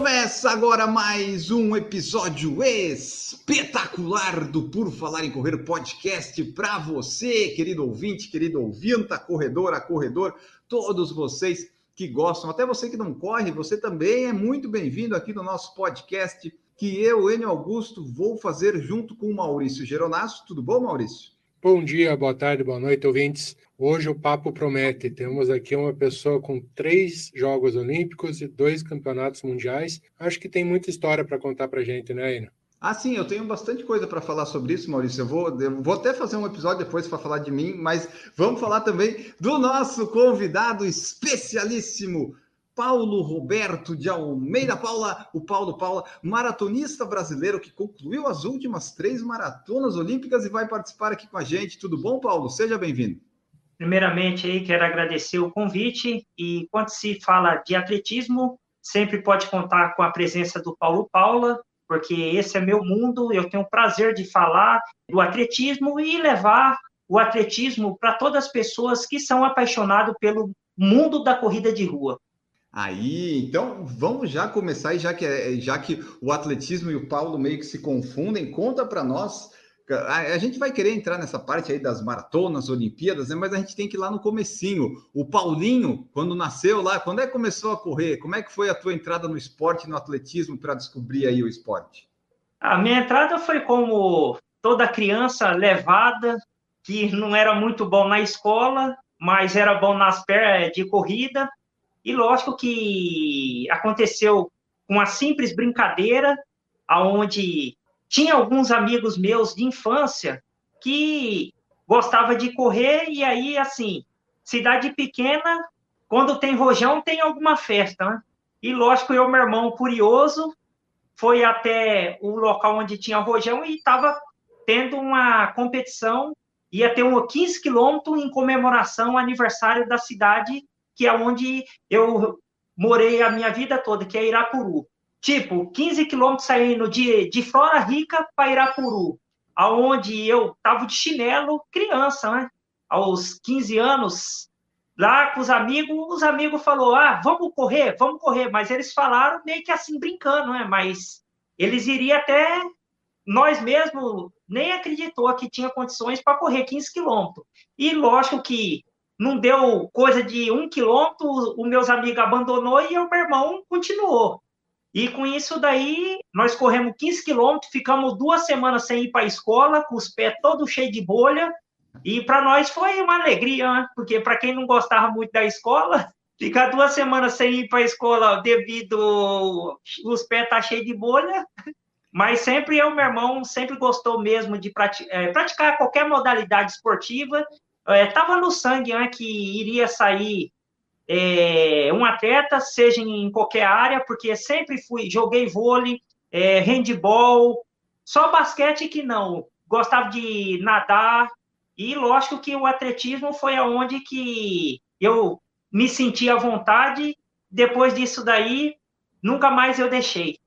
Começa agora mais um episódio espetacular do Por Falar em Correr podcast para você, querido ouvinte, querido ouvinta, corredora, corredor, todos vocês que gostam, até você que não corre, você também é muito bem-vindo aqui no nosso podcast que eu, Enio Augusto, vou fazer junto com o Maurício Geronasso. Tudo bom, Maurício? Bom dia, boa tarde, boa noite, ouvintes. Hoje o papo promete. Temos aqui uma pessoa com três Jogos Olímpicos e dois campeonatos mundiais. Acho que tem muita história para contar para gente, né, Ina? Ah, sim, eu tenho bastante coisa para falar sobre isso, Maurício. Eu vou, eu vou até fazer um episódio depois para falar de mim, mas vamos falar também do nosso convidado especialíssimo, Paulo Roberto de Almeida Paula, o Paulo Paula, maratonista brasileiro que concluiu as últimas três maratonas olímpicas e vai participar aqui com a gente. Tudo bom, Paulo? Seja bem-vindo. Primeiramente, aí quero agradecer o convite e quando se fala de atletismo, sempre pode contar com a presença do Paulo Paula, porque esse é meu mundo, eu tenho o prazer de falar do atletismo e levar o atletismo para todas as pessoas que são apaixonadas pelo mundo da corrida de rua. Aí, então vamos já começar, já que, já que o atletismo e o Paulo meio que se confundem, conta para nós. A, gente vai querer entrar nessa parte aí das maratonas, Olimpíadas, né? mas a gente tem que ir lá no comecinho. O Paulinho, quando nasceu lá, quando é que começou a correr? Como é que foi a tua entrada no esporte, no atletismo, para descobrir aí o esporte? A minha entrada foi como toda criança levada, que não era muito bom na escola, mas era bom nas pernas de corrida, e lógico que aconteceu uma simples brincadeira, aonde tinha alguns amigos meus de infância que gostava de correr e aí assim, cidade pequena, quando tem rojão tem alguma festa, né? E lógico, eu, meu irmão curioso, foi até o local onde tinha rojão e estava tendo uma competição, ia ter um 15 quilômetros em comemoração ao aniversário da cidade que é onde eu morei a minha vida toda, que é Irapuru. Tipo, 15 quilômetros saindo de, de Flora Rica para Irapuru, aonde eu tava de chinelo, criança, né? Aos 15 anos, lá com os amigos, os amigos falou: "Ah, vamos correr, vamos correr", mas eles falaram meio que assim brincando, né? Mas eles iriam até nós mesmo nem acreditou que tinha condições para correr 15 quilômetros. E lógico que não deu coisa de um quilômetro, os meus amigos abandonou e o meu irmão continuou. E com isso daí, nós corremos 15 quilômetros, ficamos duas semanas sem ir para a escola, com os pés todos cheios de bolha, e para nós foi uma alegria, né? porque para quem não gostava muito da escola, ficar duas semanas sem ir para a escola devido os pés tá cheios de bolha, mas sempre eu, meu irmão, sempre gostou mesmo de eh, praticar qualquer modalidade esportiva, estava é, no sangue né, que iria sair é, um atleta, seja em qualquer área, porque sempre fui, joguei vôlei, é, handball, só basquete que não. Gostava de nadar, e lógico que o atletismo foi aonde que eu me senti à vontade. Depois disso daí, nunca mais eu deixei.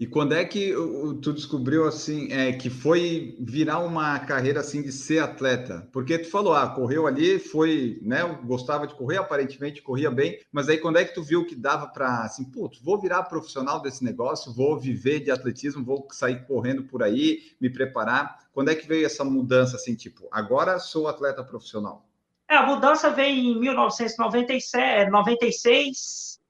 E quando é que tu descobriu assim, é, que foi virar uma carreira assim de ser atleta? Porque tu falou, ah, correu ali, foi, né, gostava de correr, aparentemente corria bem, mas aí quando é que tu viu que dava para assim, putz, vou virar profissional desse negócio, vou viver de atletismo, vou sair correndo por aí, me preparar? Quando é que veio essa mudança assim, tipo, agora sou atleta profissional? É, a mudança veio em 1996, 96,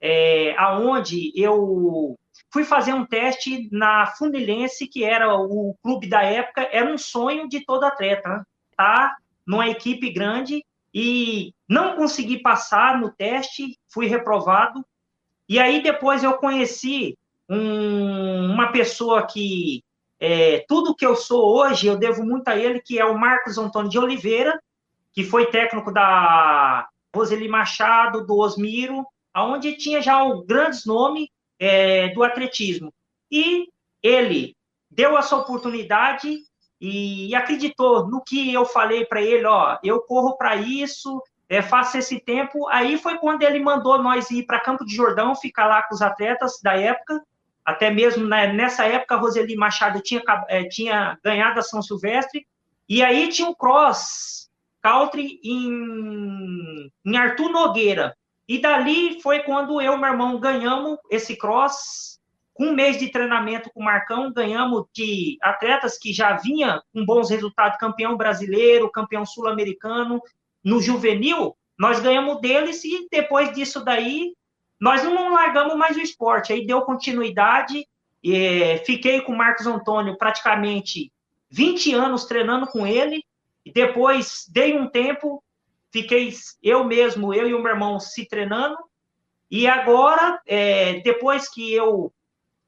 é, aonde eu fui fazer um teste na Funilense, que era o clube da época, era um sonho de todo atleta, né? tá numa equipe grande e não consegui passar no teste, fui reprovado. E aí depois eu conheci um, uma pessoa que é, tudo que eu sou hoje eu devo muito a ele, que é o Marcos Antônio de Oliveira, que foi técnico da Roseli Machado, do Osmiro, aonde tinha já grandes nomes é, do atletismo. E ele deu essa oportunidade e acreditou no que eu falei para ele, ó, eu corro para isso, é, faça esse tempo. Aí foi quando ele mandou nós ir para Campo de Jordão, ficar lá com os atletas da época. Até mesmo né, nessa época, Roseli Machado tinha, é, tinha ganhado a São Silvestre. E aí tinha um cross country em, em Arthur Nogueira. E dali foi quando eu e meu irmão ganhamos esse cross. Com um mês de treinamento com o Marcão, ganhamos de atletas que já vinha com bons resultados, campeão brasileiro, campeão sul-americano, no juvenil, nós ganhamos deles e depois disso daí, nós não largamos mais o esporte. Aí deu continuidade, é, fiquei com o Marcos Antônio praticamente 20 anos treinando com ele, e depois dei um tempo, fiquei eu mesmo, eu e o meu irmão se treinando, e agora, é, depois que eu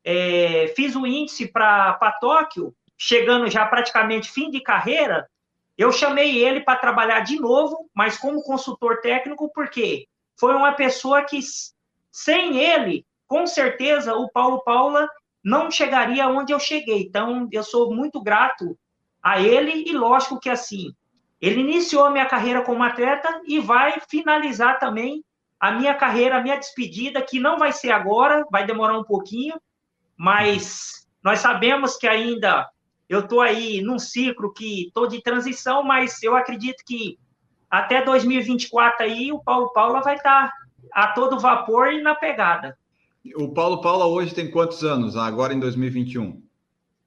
é, fiz o índice para Tóquio, chegando já praticamente fim de carreira, eu chamei ele para trabalhar de novo, mas como consultor técnico, porque foi uma pessoa que, sem ele, com certeza, o Paulo Paula não chegaria onde eu cheguei. Então, eu sou muito grato a ele e, lógico que assim, ele iniciou a minha carreira como atleta e vai finalizar também a minha carreira, a minha despedida, que não vai ser agora, vai demorar um pouquinho, mas nós sabemos que ainda eu estou aí num ciclo que estou de transição, mas eu acredito que até 2024 aí o Paulo Paula vai estar tá a todo vapor e na pegada. O Paulo Paula hoje tem quantos anos, agora em 2021?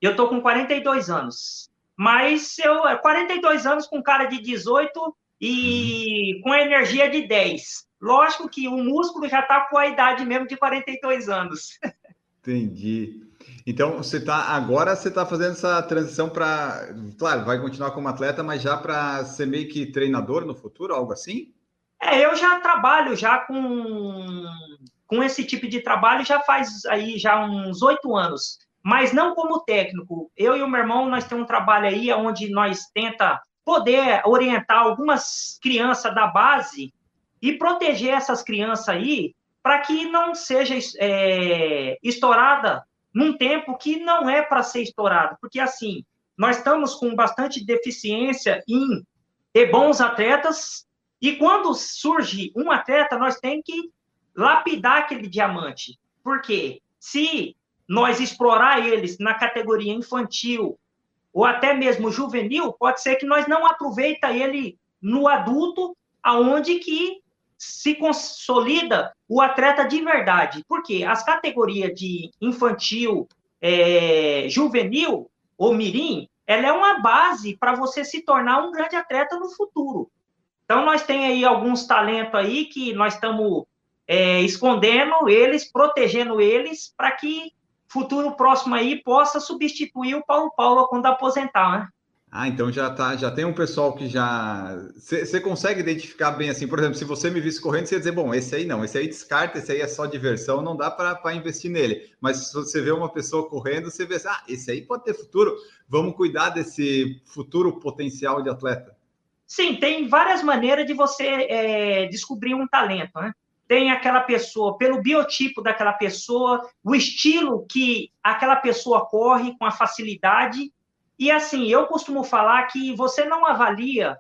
Eu estou com 42 anos. Mas eu 42 anos com cara de 18 e uhum. com energia de 10. Lógico que o músculo já está com a idade mesmo de 42 anos. Entendi. Então, você está agora você está fazendo essa transição para, claro, vai continuar como atleta, mas já para ser meio que treinador no futuro, algo assim? É, eu já trabalho já com com esse tipo de trabalho já faz aí já uns oito anos, mas não como técnico. Eu e o meu irmão nós temos um trabalho aí onde nós tenta poder orientar algumas crianças da base e proteger essas crianças aí para que não seja é, estourada num tempo que não é para ser estourado, porque assim, nós estamos com bastante deficiência em ter bons atletas, e quando surge um atleta, nós temos que lapidar aquele diamante. Porque se nós explorar eles na categoria infantil ou até mesmo juvenil, pode ser que nós não aproveita ele no adulto, aonde que se consolida o atleta de verdade. Porque as categorias de infantil, é, juvenil ou mirim, ela é uma base para você se tornar um grande atleta no futuro. Então, nós tem aí alguns talentos aí que nós estamos é, escondendo eles, protegendo eles, para que futuro próximo aí possa substituir o Paulo Paulo quando aposentar, né? Ah, então já tá, já tem um pessoal que já. Você consegue identificar bem assim, por exemplo, se você me visse correndo, você ia dizer, bom, esse aí não, esse aí descarta, esse aí é só diversão, não dá para investir nele. Mas se você vê uma pessoa correndo, você vê ah, esse aí pode ter futuro, vamos cuidar desse futuro potencial de atleta. Sim, tem várias maneiras de você é, descobrir um talento, né? Tem aquela pessoa, pelo biotipo daquela pessoa, o estilo que aquela pessoa corre com a facilidade e assim, eu costumo falar que você não avalia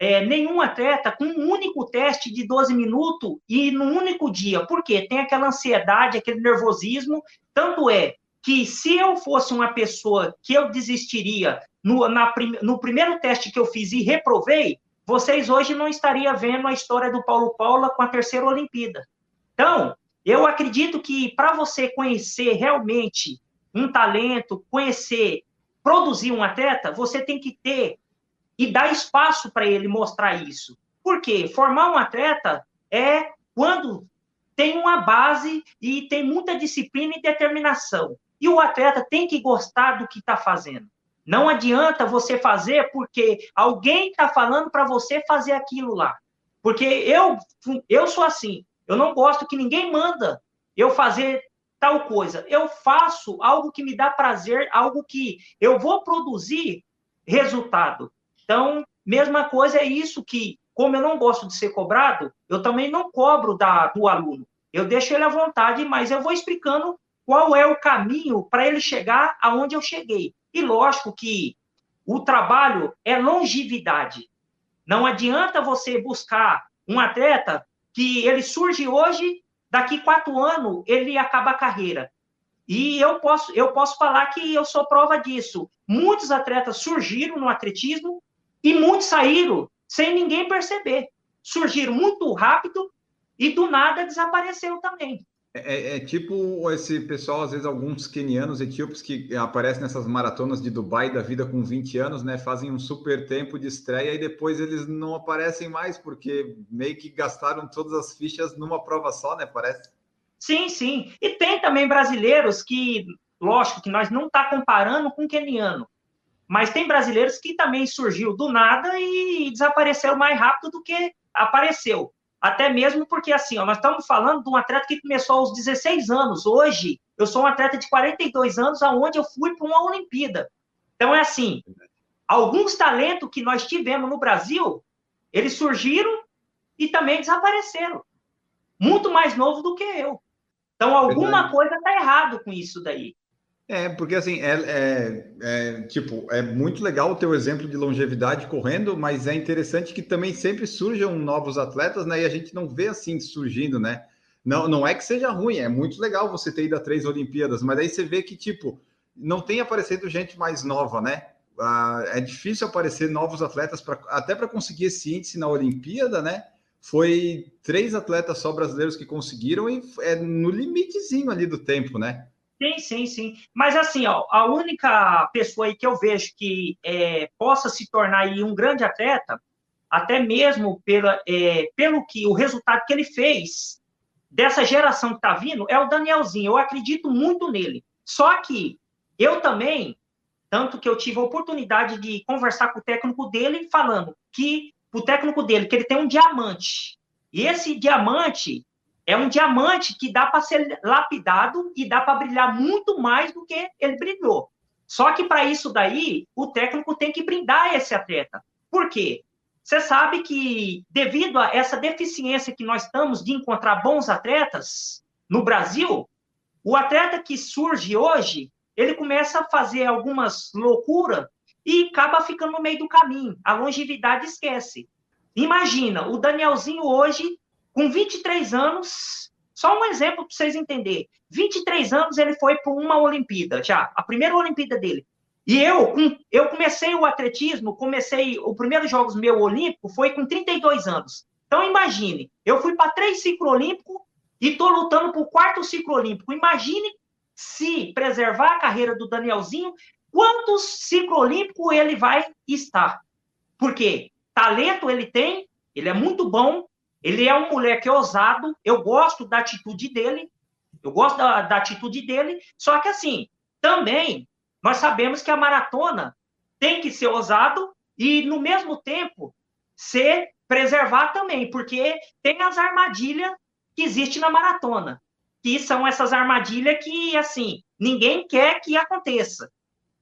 é, nenhum atleta com um único teste de 12 minutos e num único dia. Por quê? Tem aquela ansiedade, aquele nervosismo. Tanto é que se eu fosse uma pessoa que eu desistiria no, na, no primeiro teste que eu fiz e reprovei, vocês hoje não estariam vendo a história do Paulo Paula com a terceira Olimpíada. Então, eu acredito que para você conhecer realmente um talento, conhecer produzir um atleta, você tem que ter e dar espaço para ele mostrar isso. Por quê? Formar um atleta é quando tem uma base e tem muita disciplina e determinação. E o atleta tem que gostar do que está fazendo. Não adianta você fazer porque alguém está falando para você fazer aquilo lá. Porque eu, eu sou assim. Eu não gosto que ninguém manda eu fazer tal coisa. Eu faço algo que me dá prazer, algo que eu vou produzir resultado. Então, mesma coisa é isso que, como eu não gosto de ser cobrado, eu também não cobro da, do aluno. Eu deixo ele à vontade, mas eu vou explicando qual é o caminho para ele chegar aonde eu cheguei. E lógico que o trabalho é longevidade. Não adianta você buscar um atleta que ele surge hoje, daqui quatro anos ele acaba a carreira. E eu posso, eu posso falar que eu sou prova disso. Muitos atletas surgiram no atletismo e muitos saíram sem ninguém perceber. Surgiram muito rápido e do nada desapareceu também. É, é, é, tipo esse pessoal, às vezes, alguns quenianos, etíopes que aparecem nessas maratonas de Dubai da vida com 20 anos, né? Fazem um super tempo de estreia e depois eles não aparecem mais, porque meio que gastaram todas as fichas numa prova só, né? Parece. Sim, sim. E tem também brasileiros que, lógico, que nós não está comparando com queniano, mas tem brasileiros que também surgiu do nada e desapareceram mais rápido do que apareceu. Até mesmo porque, assim, ó, nós estamos falando de um atleta que começou aos 16 anos. Hoje, eu sou um atleta de 42 anos, aonde eu fui para uma Olimpíada. Então, é assim, alguns talentos que nós tivemos no Brasil, eles surgiram e também desapareceram. Muito mais novo do que eu. Então, alguma Verdade. coisa está errado com isso daí. É, porque assim, é, é, é, tipo, é muito legal o teu exemplo de longevidade correndo, mas é interessante que também sempre surjam novos atletas, né? E a gente não vê assim surgindo, né? Não, não é que seja ruim, é muito legal você ter ido a três Olimpíadas, mas aí você vê que, tipo, não tem aparecido gente mais nova, né? Ah, é difícil aparecer novos atletas, pra, até para conseguir esse índice na Olimpíada, né? Foi três atletas só brasileiros que conseguiram e é no limitezinho ali do tempo, né? Sim, sim, sim. Mas assim, ó, a única pessoa aí que eu vejo que é, possa se tornar aí um grande atleta, até mesmo pela, é, pelo que o resultado que ele fez dessa geração que está vindo, é o Danielzinho. Eu acredito muito nele. Só que eu também, tanto que eu tive a oportunidade de conversar com o técnico dele, falando que o técnico dele, que ele tem um diamante. E esse diamante, é um diamante que dá para ser lapidado e dá para brilhar muito mais do que ele brilhou. Só que para isso daí, o técnico tem que brindar esse atleta. Por quê? Você sabe que, devido a essa deficiência que nós estamos de encontrar bons atletas no Brasil, o atleta que surge hoje, ele começa a fazer algumas loucuras e acaba ficando no meio do caminho. A longevidade esquece. Imagina, o Danielzinho hoje com 23 anos, só um exemplo para vocês entenderem. 23 anos ele foi para uma Olimpíada, já, a primeira Olimpíada dele. E eu, eu comecei o atletismo, comecei, o primeiro Jogos meu olímpico foi com 32 anos. Então imagine, eu fui para três ciclo olímpico e estou lutando para o quarto ciclo olímpico. Imagine se preservar a carreira do Danielzinho, quantos ciclo olímpico ele vai estar. Porque talento ele tem, ele é muito bom, ele é um moleque ousado, eu gosto da atitude dele, eu gosto da, da atitude dele, só que assim, também nós sabemos que a maratona tem que ser ousado e, no mesmo tempo, ser preservar também, porque tem as armadilhas que existem na maratona, que são essas armadilhas que, assim, ninguém quer que aconteça.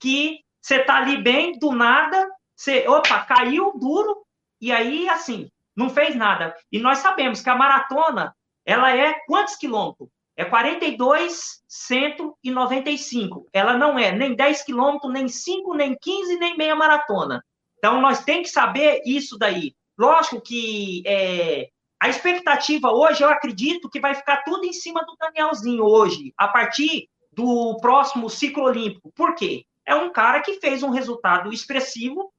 Que você tá ali bem, do nada, você, opa, caiu duro, e aí, assim, não fez nada. E nós sabemos que a maratona, ela é quantos quilômetros? É 42,195. Ela não é nem 10 quilômetros, nem 5, nem 15, nem meia maratona. Então, nós temos que saber isso daí. Lógico que é, a expectativa hoje, eu acredito que vai ficar tudo em cima do Danielzinho hoje, a partir do próximo ciclo olímpico. Por quê? É um cara que fez um resultado expressivo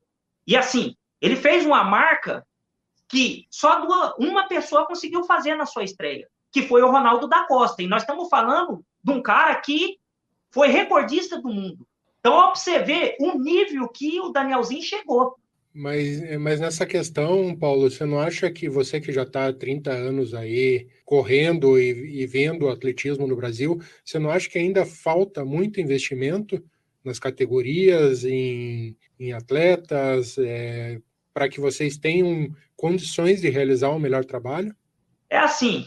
e, assim, ele fez uma marca que só duas, uma pessoa conseguiu fazer na sua estreia, que foi o Ronaldo da Costa. E nós estamos falando de um cara que foi recordista do mundo. Então, ó, você ver o nível que o Danielzinho chegou. Mas, mas nessa questão, Paulo, você não acha que você que já está há 30 anos aí correndo e, e, vendo o atletismo no Brasil, você não acha que ainda falta muito investimento nas categorias, em, em atletas, é, para que vocês tenham condições de realizar um melhor trabalho? É assim,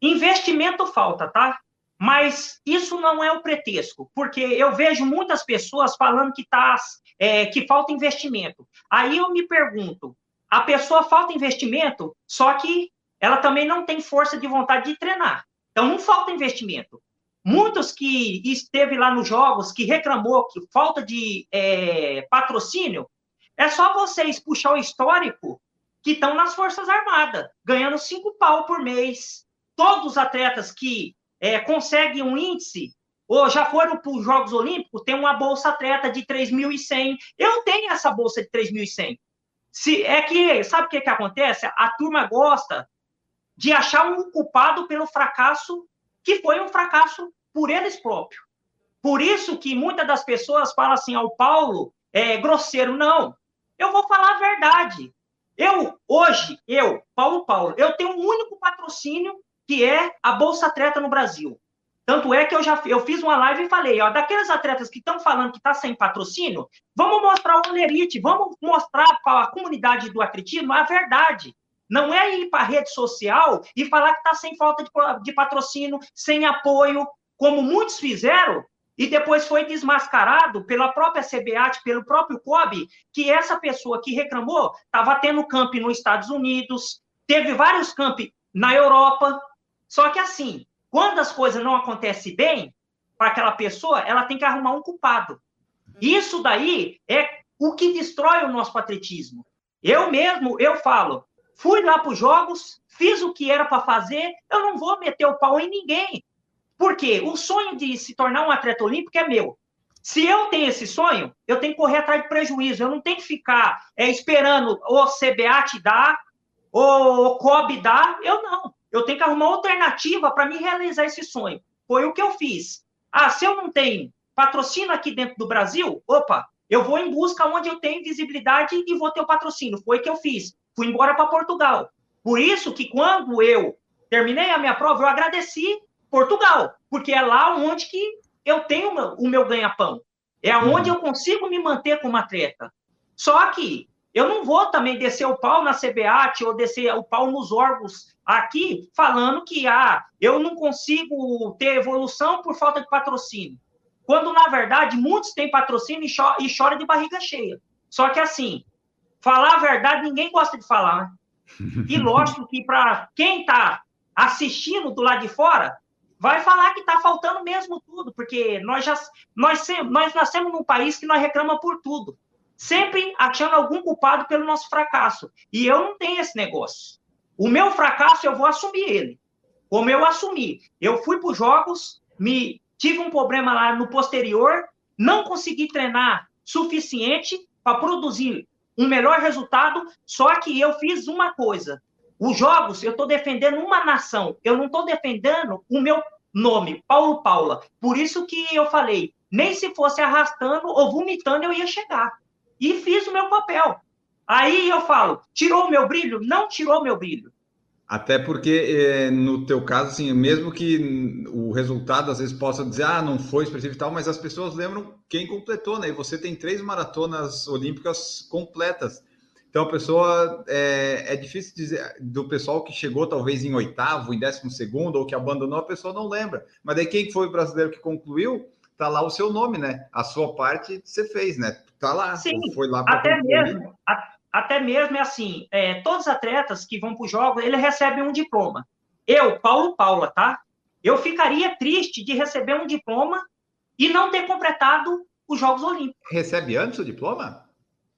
investimento falta, tá? Mas isso não é o pretexto, porque eu vejo muitas pessoas falando que, tá, é, que falta investimento. Aí eu me pergunto, a pessoa falta investimento, só que ela também não tem força de vontade de treinar. Então não falta investimento. Muitos que esteve lá nos jogos, que reclamou que falta de é, patrocínio, é só vocês puxar o histórico que estão nas Forças Armadas, ganhando cinco pau por mês. Todos os atletas que é, conseguem um índice ou já foram para os Jogos Olímpicos, tem uma bolsa atleta de 3.100. Eu tenho essa bolsa de 3.100. Se é que sabe o que, que acontece? A turma gosta de achar um culpado pelo fracasso que foi um fracasso por eles próprios. Por isso que muitas das pessoas falam assim ao Paulo é grosseiro. Não, eu vou falar a verdade. Eu, hoje, eu, Paulo Paulo, eu tenho um único patrocínio que é a Bolsa Atleta no Brasil. Tanto é que eu já eu fiz uma live e falei, ó, daqueles atletas que estão falando que está sem patrocínio, vamos mostrar o Olerite, vamos mostrar para a comunidade do atletismo a verdade. Não é ir para a rede social e falar que está sem falta de, de patrocínio, sem apoio, como muitos fizeram, e depois foi desmascarado pela própria CBAT, pelo próprio COB, que essa pessoa que reclamou estava tendo camp nos Estados Unidos, teve vários camp na Europa. Só que assim, quando as coisas não acontecem bem para aquela pessoa, ela tem que arrumar um culpado. Isso daí é o que destrói o nosso patriotismo. Eu mesmo, eu falo, fui lá para os jogos, fiz o que era para fazer, eu não vou meter o pau em ninguém. Porque o sonho de se tornar um atleta olímpico é meu. Se eu tenho esse sonho, eu tenho que correr atrás de prejuízo. Eu não tenho que ficar é, esperando o CBA te dar, ou o COB dar. Eu não. Eu tenho que arrumar alternativa para me realizar esse sonho. Foi o que eu fiz. Ah, se eu não tenho patrocínio aqui dentro do Brasil, opa, eu vou em busca onde eu tenho visibilidade e vou ter o patrocínio. Foi o que eu fiz. Fui embora para Portugal. Por isso que quando eu terminei a minha prova, eu agradeci Portugal, porque é lá onde que eu tenho o meu ganha-pão. É onde eu consigo me manter como atleta. Só que eu não vou também descer o pau na CBAT ou descer o pau nos órgãos aqui falando que ah, eu não consigo ter evolução por falta de patrocínio. Quando, na verdade, muitos têm patrocínio e, cho e choram de barriga cheia. Só que, assim, falar a verdade ninguém gosta de falar. Né? E lógico que para quem está assistindo do lado de fora, vai falar que está faltando mesmo tudo, porque nós já nós, nós nascemos num país que nós reclama por tudo, sempre achando algum culpado pelo nosso fracasso. E eu não tenho esse negócio. O meu fracasso eu vou assumir ele. Como eu assumi, eu fui para os jogos, me tive um problema lá no posterior, não consegui treinar suficiente para produzir um melhor resultado, só que eu fiz uma coisa. Os jogos, eu estou defendendo uma nação, eu não estou defendendo o meu nome, Paulo Paula. Por isso que eu falei, nem se fosse arrastando ou vomitando eu ia chegar. E fiz o meu papel. Aí eu falo, tirou o meu brilho? Não tirou o meu brilho. Até porque, é, no teu caso, assim, mesmo que o resultado às vezes possa dizer, ah, não foi específico e tal, mas as pessoas lembram quem completou, né? E você tem três maratonas olímpicas completas. Então, a pessoa é, é, difícil dizer do pessoal que chegou talvez em oitavo, em décimo segundo, ou que abandonou, a pessoa não lembra. Mas daí quem foi o brasileiro que concluiu, tá lá o seu nome, né? A sua parte você fez, né? Tá lá. Sim, foi lá até mesmo. A, até mesmo é assim, é, todos os atletas que vão para o jogo, ele recebem um diploma. Eu, Paulo Paula, tá? Eu ficaria triste de receber um diploma e não ter completado os Jogos Olímpicos. Recebe antes o diploma?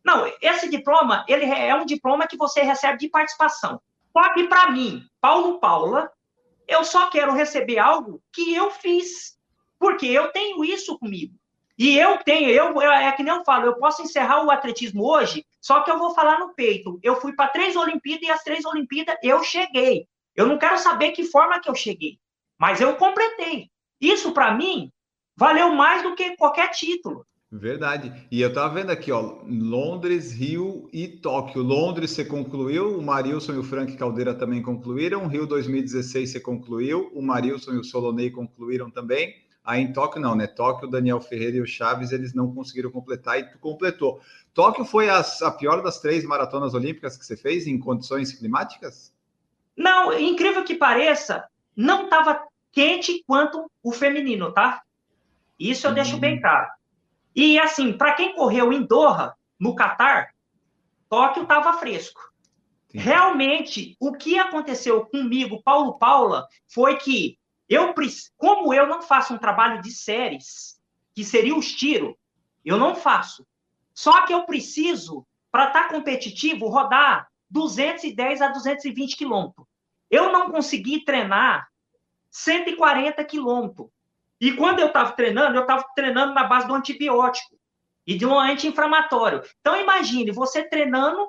Não, esse diploma, ele é um diploma que você recebe de participação. Só que para mim, Paulo Paula, eu só quero receber algo que eu fiz, porque eu tenho isso comigo. E eu tenho, eu é que nem eu falo, eu posso encerrar o atletismo hoje, só que eu vou falar no peito. Eu fui para três Olimpíadas e as três Olimpíadas eu cheguei. Eu não quero saber que forma que eu cheguei, mas eu completei. Isso para mim valeu mais do que qualquer título. Verdade. E eu estava vendo aqui, ó, Londres, Rio e Tóquio. Londres você concluiu, o Marilson e o Frank Caldeira também concluíram. Rio 2016 você concluiu, o Marilson e o Solonei concluíram também. Aí em Tóquio não, né? Tóquio, o Daniel Ferreira e o Chaves, eles não conseguiram completar e tu completou. Tóquio foi a, a pior das três maratonas olímpicas que você fez em condições climáticas? Não, incrível que pareça, não estava quente quanto o feminino, tá? Isso eu hum. deixo bem claro. E assim, para quem correu em Doha, no Catar, Tóquio estava fresco. Sim. Realmente, o que aconteceu comigo, Paulo Paula, foi que eu, como eu não faço um trabalho de séries, que seria os tiro, eu não faço. Só que eu preciso, para estar tá competitivo, rodar 210 a 220 quilômetros. Eu não consegui treinar 140 quilômetros. E quando eu estava treinando, eu estava treinando na base do antibiótico e de um anti-inflamatório. Então, imagine, você treinando,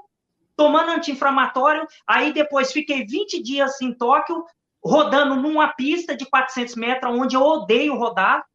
tomando anti-inflamatório, aí depois fiquei 20 dias em Tóquio, rodando numa pista de 400 metros, onde eu odeio rodar.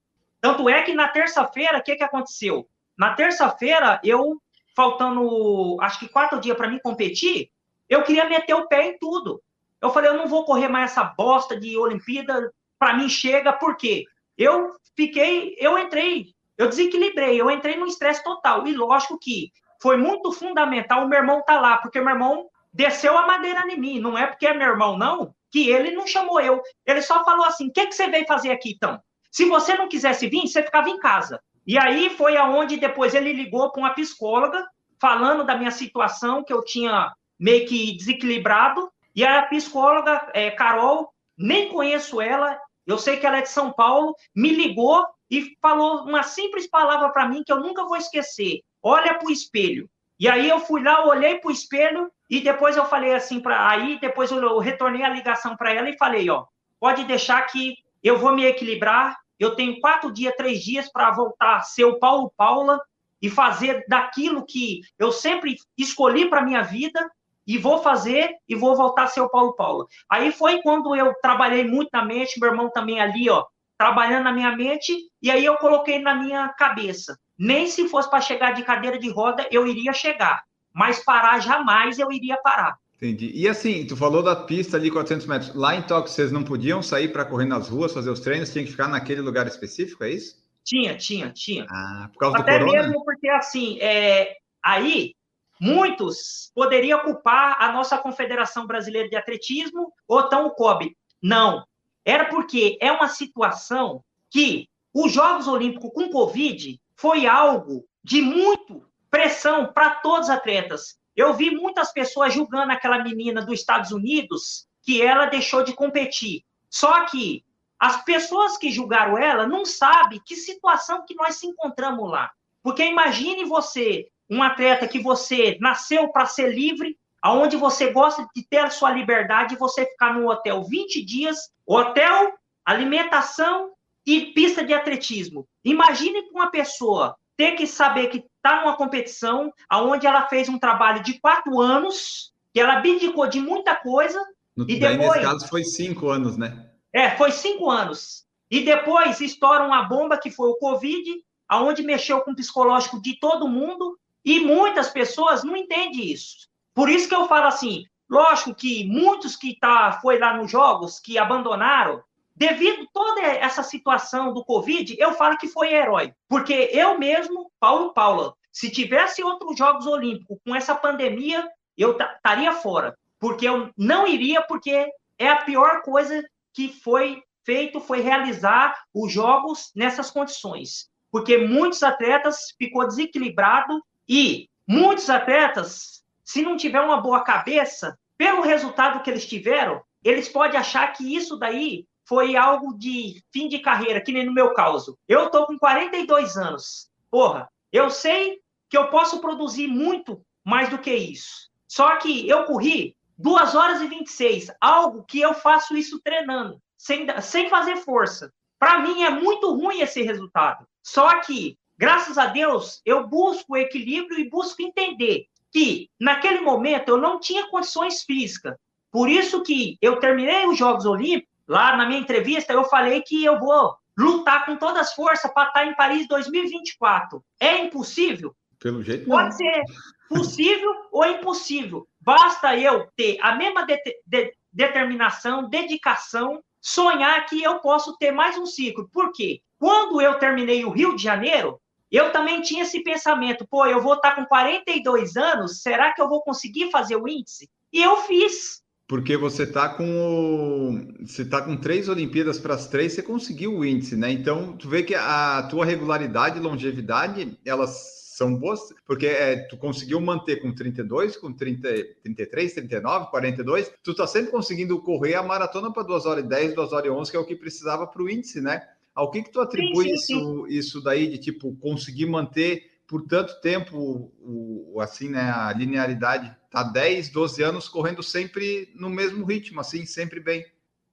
Tanto é que na terça-feira, o que, que aconteceu? Na terça-feira, eu, faltando acho que quatro dias para mim competir, eu queria meter o pé em tudo. Eu falei, eu não vou correr mais essa bosta de Olimpíada, para mim chega, por quê? Eu fiquei, eu entrei, eu desequilibrei, eu entrei num estresse total. E lógico que foi muito fundamental o meu irmão tá lá, porque meu irmão desceu a madeira em mim. Não é porque é meu irmão, não, que ele não chamou eu. Ele só falou assim: o que, que você veio fazer aqui, então? Se você não quisesse vir, você ficava em casa. E aí foi aonde depois ele ligou para uma psicóloga, falando da minha situação, que eu tinha meio que desequilibrado. E a psicóloga, é, Carol, nem conheço ela, eu sei que ela é de São Paulo, me ligou e falou uma simples palavra para mim que eu nunca vou esquecer. Olha para o espelho. E aí eu fui lá, olhei para o espelho e depois eu falei assim para aí, depois eu retornei a ligação para ela e falei, ó, pode deixar que eu vou me equilibrar. Eu tenho quatro dias, três dias para voltar a ser o Paulo Paula e fazer daquilo que eu sempre escolhi para minha vida e vou fazer e vou voltar a ser o Paulo Paula. Aí foi quando eu trabalhei muito na mente, meu irmão também ali, ó, trabalhando na minha mente, e aí eu coloquei na minha cabeça. Nem se fosse para chegar de cadeira de roda, eu iria chegar. Mas parar jamais eu iria parar. Entendi. E assim, tu falou da pista ali 400 metros. Lá em Tóquio, vocês não podiam sair para correr nas ruas, fazer os treinos? Tinha que ficar naquele lugar específico, é isso? Tinha, tinha, tinha. Ah, por causa Até do corona? mesmo porque, assim, é, aí muitos poderiam culpar a nossa Confederação Brasileira de Atletismo ou então o COB. Não. Era porque é uma situação que os Jogos Olímpicos com Covid foi algo de muito pressão para todos os atletas. Eu vi muitas pessoas julgando aquela menina dos Estados Unidos que ela deixou de competir. Só que as pessoas que julgaram ela não sabem que situação que nós se encontramos lá. Porque imagine você um atleta que você nasceu para ser livre, aonde você gosta de ter a sua liberdade, você ficar no hotel 20 dias, hotel, alimentação e pista de atletismo. Imagine uma pessoa ter que saber que está numa competição, aonde ela fez um trabalho de quatro anos, que ela abdicou de muita coisa, No, e depois- nesse caso, foi cinco anos, né? é, foi cinco anos. E depois estoura uma bomba que foi o Covid, aonde mexeu com o psicológico de todo mundo, e muitas pessoas não entendem isso. Por isso que eu falo assim, lógico que muitos que tá, foi lá nos jogos, que abandonaram, devido toda essa situação do Covid, eu falo que foi herói. Porque eu mesmo, Paulo Paula, se tivesse outros Jogos Olímpicos com essa pandemia, eu estaria fora. Porque eu não iria, porque é a pior coisa que foi feito, foi realizar os Jogos nessas condições. Porque muitos atletas ficou desequilibrado e muitos atletas, se não tiver uma boa cabeça, pelo resultado que eles tiveram, eles podem achar que isso daí foi algo de fim de carreira, que nem no meu caso. Eu tô com 42 anos. Porra, eu sei que eu posso produzir muito mais do que isso. Só que eu corri 2 horas e 26, algo que eu faço isso treinando, sem, sem fazer força. Para mim é muito ruim esse resultado. Só que, graças a Deus, eu busco equilíbrio e busco entender que naquele momento eu não tinha condições físicas. Por isso que eu terminei os Jogos Olímpicos, lá na minha entrevista eu falei que eu vou lutar com todas as forças para estar em Paris 2024. É impossível? Pelo jeito, não. Pode ser possível ou impossível. Basta eu ter a mesma de de determinação, dedicação, sonhar que eu posso ter mais um ciclo. Por quê? Quando eu terminei o Rio de Janeiro, eu também tinha esse pensamento, pô, eu vou estar com 42 anos, será que eu vou conseguir fazer o índice? E eu fiz. Porque você tá com o... você tá com três Olimpíadas para as três, você conseguiu o índice, né? Então, tu vê que a tua regularidade e longevidade, elas são boas, porque é, tu conseguiu manter com 32, com 30, 33, 39, 42, tu tá sempre conseguindo correr a maratona para 2 horas e 10, 2 horas e 11, que é o que precisava para o índice, né? Ao que que tu atribui sim, sim. isso, isso daí de tipo conseguir manter por tanto tempo, o, assim, né, a linearidade tá 10, 12 anos correndo sempre no mesmo ritmo, assim, sempre bem.